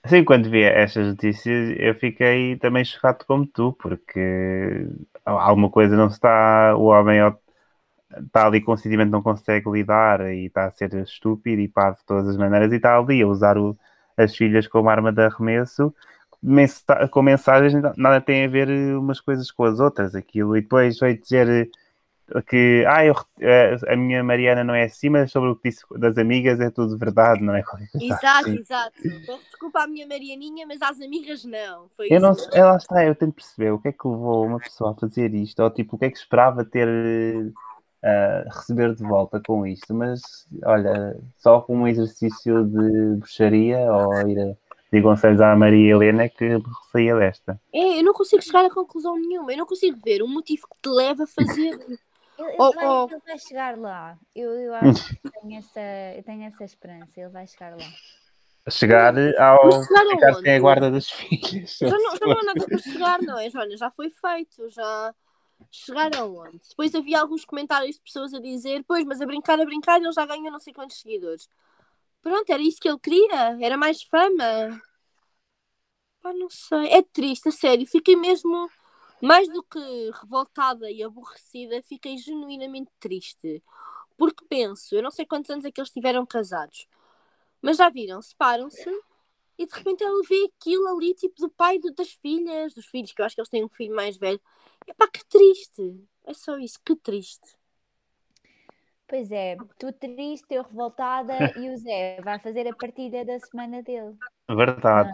Assim, quando vi estas notícias, eu fiquei também chocado como tu, porque alguma coisa não está. O homem está ali com o sentimento, não consegue lidar e está a ser estúpido e parvo de todas as maneiras e está ali a usar o, as filhas como arma de arremesso, com mensagens nada tem a ver umas coisas com as outras, aquilo, e depois foi dizer que ah, eu, eh, a minha Mariana não é assim, mas sobre o que disse das amigas é tudo verdade, não é? *laughs* Exato, assim. exato. desculpa a minha Marianinha, mas às amigas não. Foi eu não ela está, eu tenho que perceber o que é que levou uma pessoa a fazer isto, ou tipo, o que é que esperava ter uh, receber de volta com isto, mas olha, só com um exercício de bruxaria ou ir a de conselhos à Maria Helena que saía desta. É, eu não consigo chegar a conclusão nenhuma. Eu não consigo ver o motivo que te leva a fazer. Oh, vai, oh. ele vai chegar lá. Eu, eu acho *laughs* que tenho essa, eu tenho essa esperança. Ele vai chegar lá. Chegar ao chegar ficar sem a guarda das filhas. Já não, já não há nada para chegar, não é, Joana? Já foi feito, já. Chegar aonde? Depois havia alguns comentários de pessoas a dizer, pois, mas a brincar, a brincar, ele já ganhou não sei quantos seguidores. Pronto, era isso que ele queria, era mais fama. Pá, não sei, é triste, a sério, fiquei mesmo, mais do que revoltada e aborrecida, fiquei genuinamente triste. Porque penso, eu não sei quantos anos é que eles tiveram casados, mas já viram, separam-se e de repente ela vê aquilo ali, tipo, do pai do- das filhas, dos filhos, que eu acho que eles têm um filho mais velho. Epá, que triste. É só isso, que triste. Pois é, tu triste, eu revoltada e o Zé vai fazer a partida da semana dele. Verdade.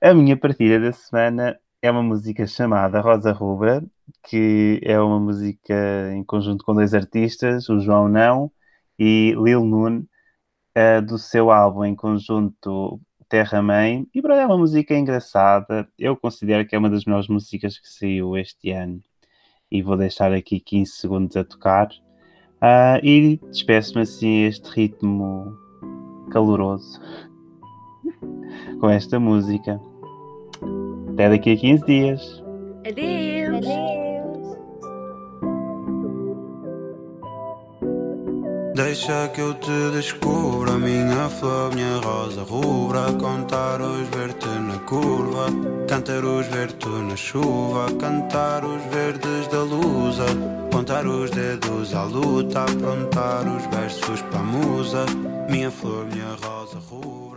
é? A minha partida da semana é uma música chamada Rosa Rubra, que é uma música em conjunto com dois artistas, o João Não e Lil Nun, eh, do seu álbum em conjunto Terra Mãe. E pronto, é uma música engraçada. Eu considero que é uma das melhores músicas que saiu este ano. E vou deixar aqui 15 segundos a tocar. Ah, e despeço-me assim a este ritmo caloroso *laughs* com esta música. Até daqui a 15 dias. Adeus. Adeus! Deixa que eu te descubra, minha flor, minha rosa rubra. Contar os ver-te na curva, cantar os ver-te na chuva, cantar os verdes da lusa, contar os dedos à luta, aprontar os versos para a musa. Minha flor, minha rosa rubra.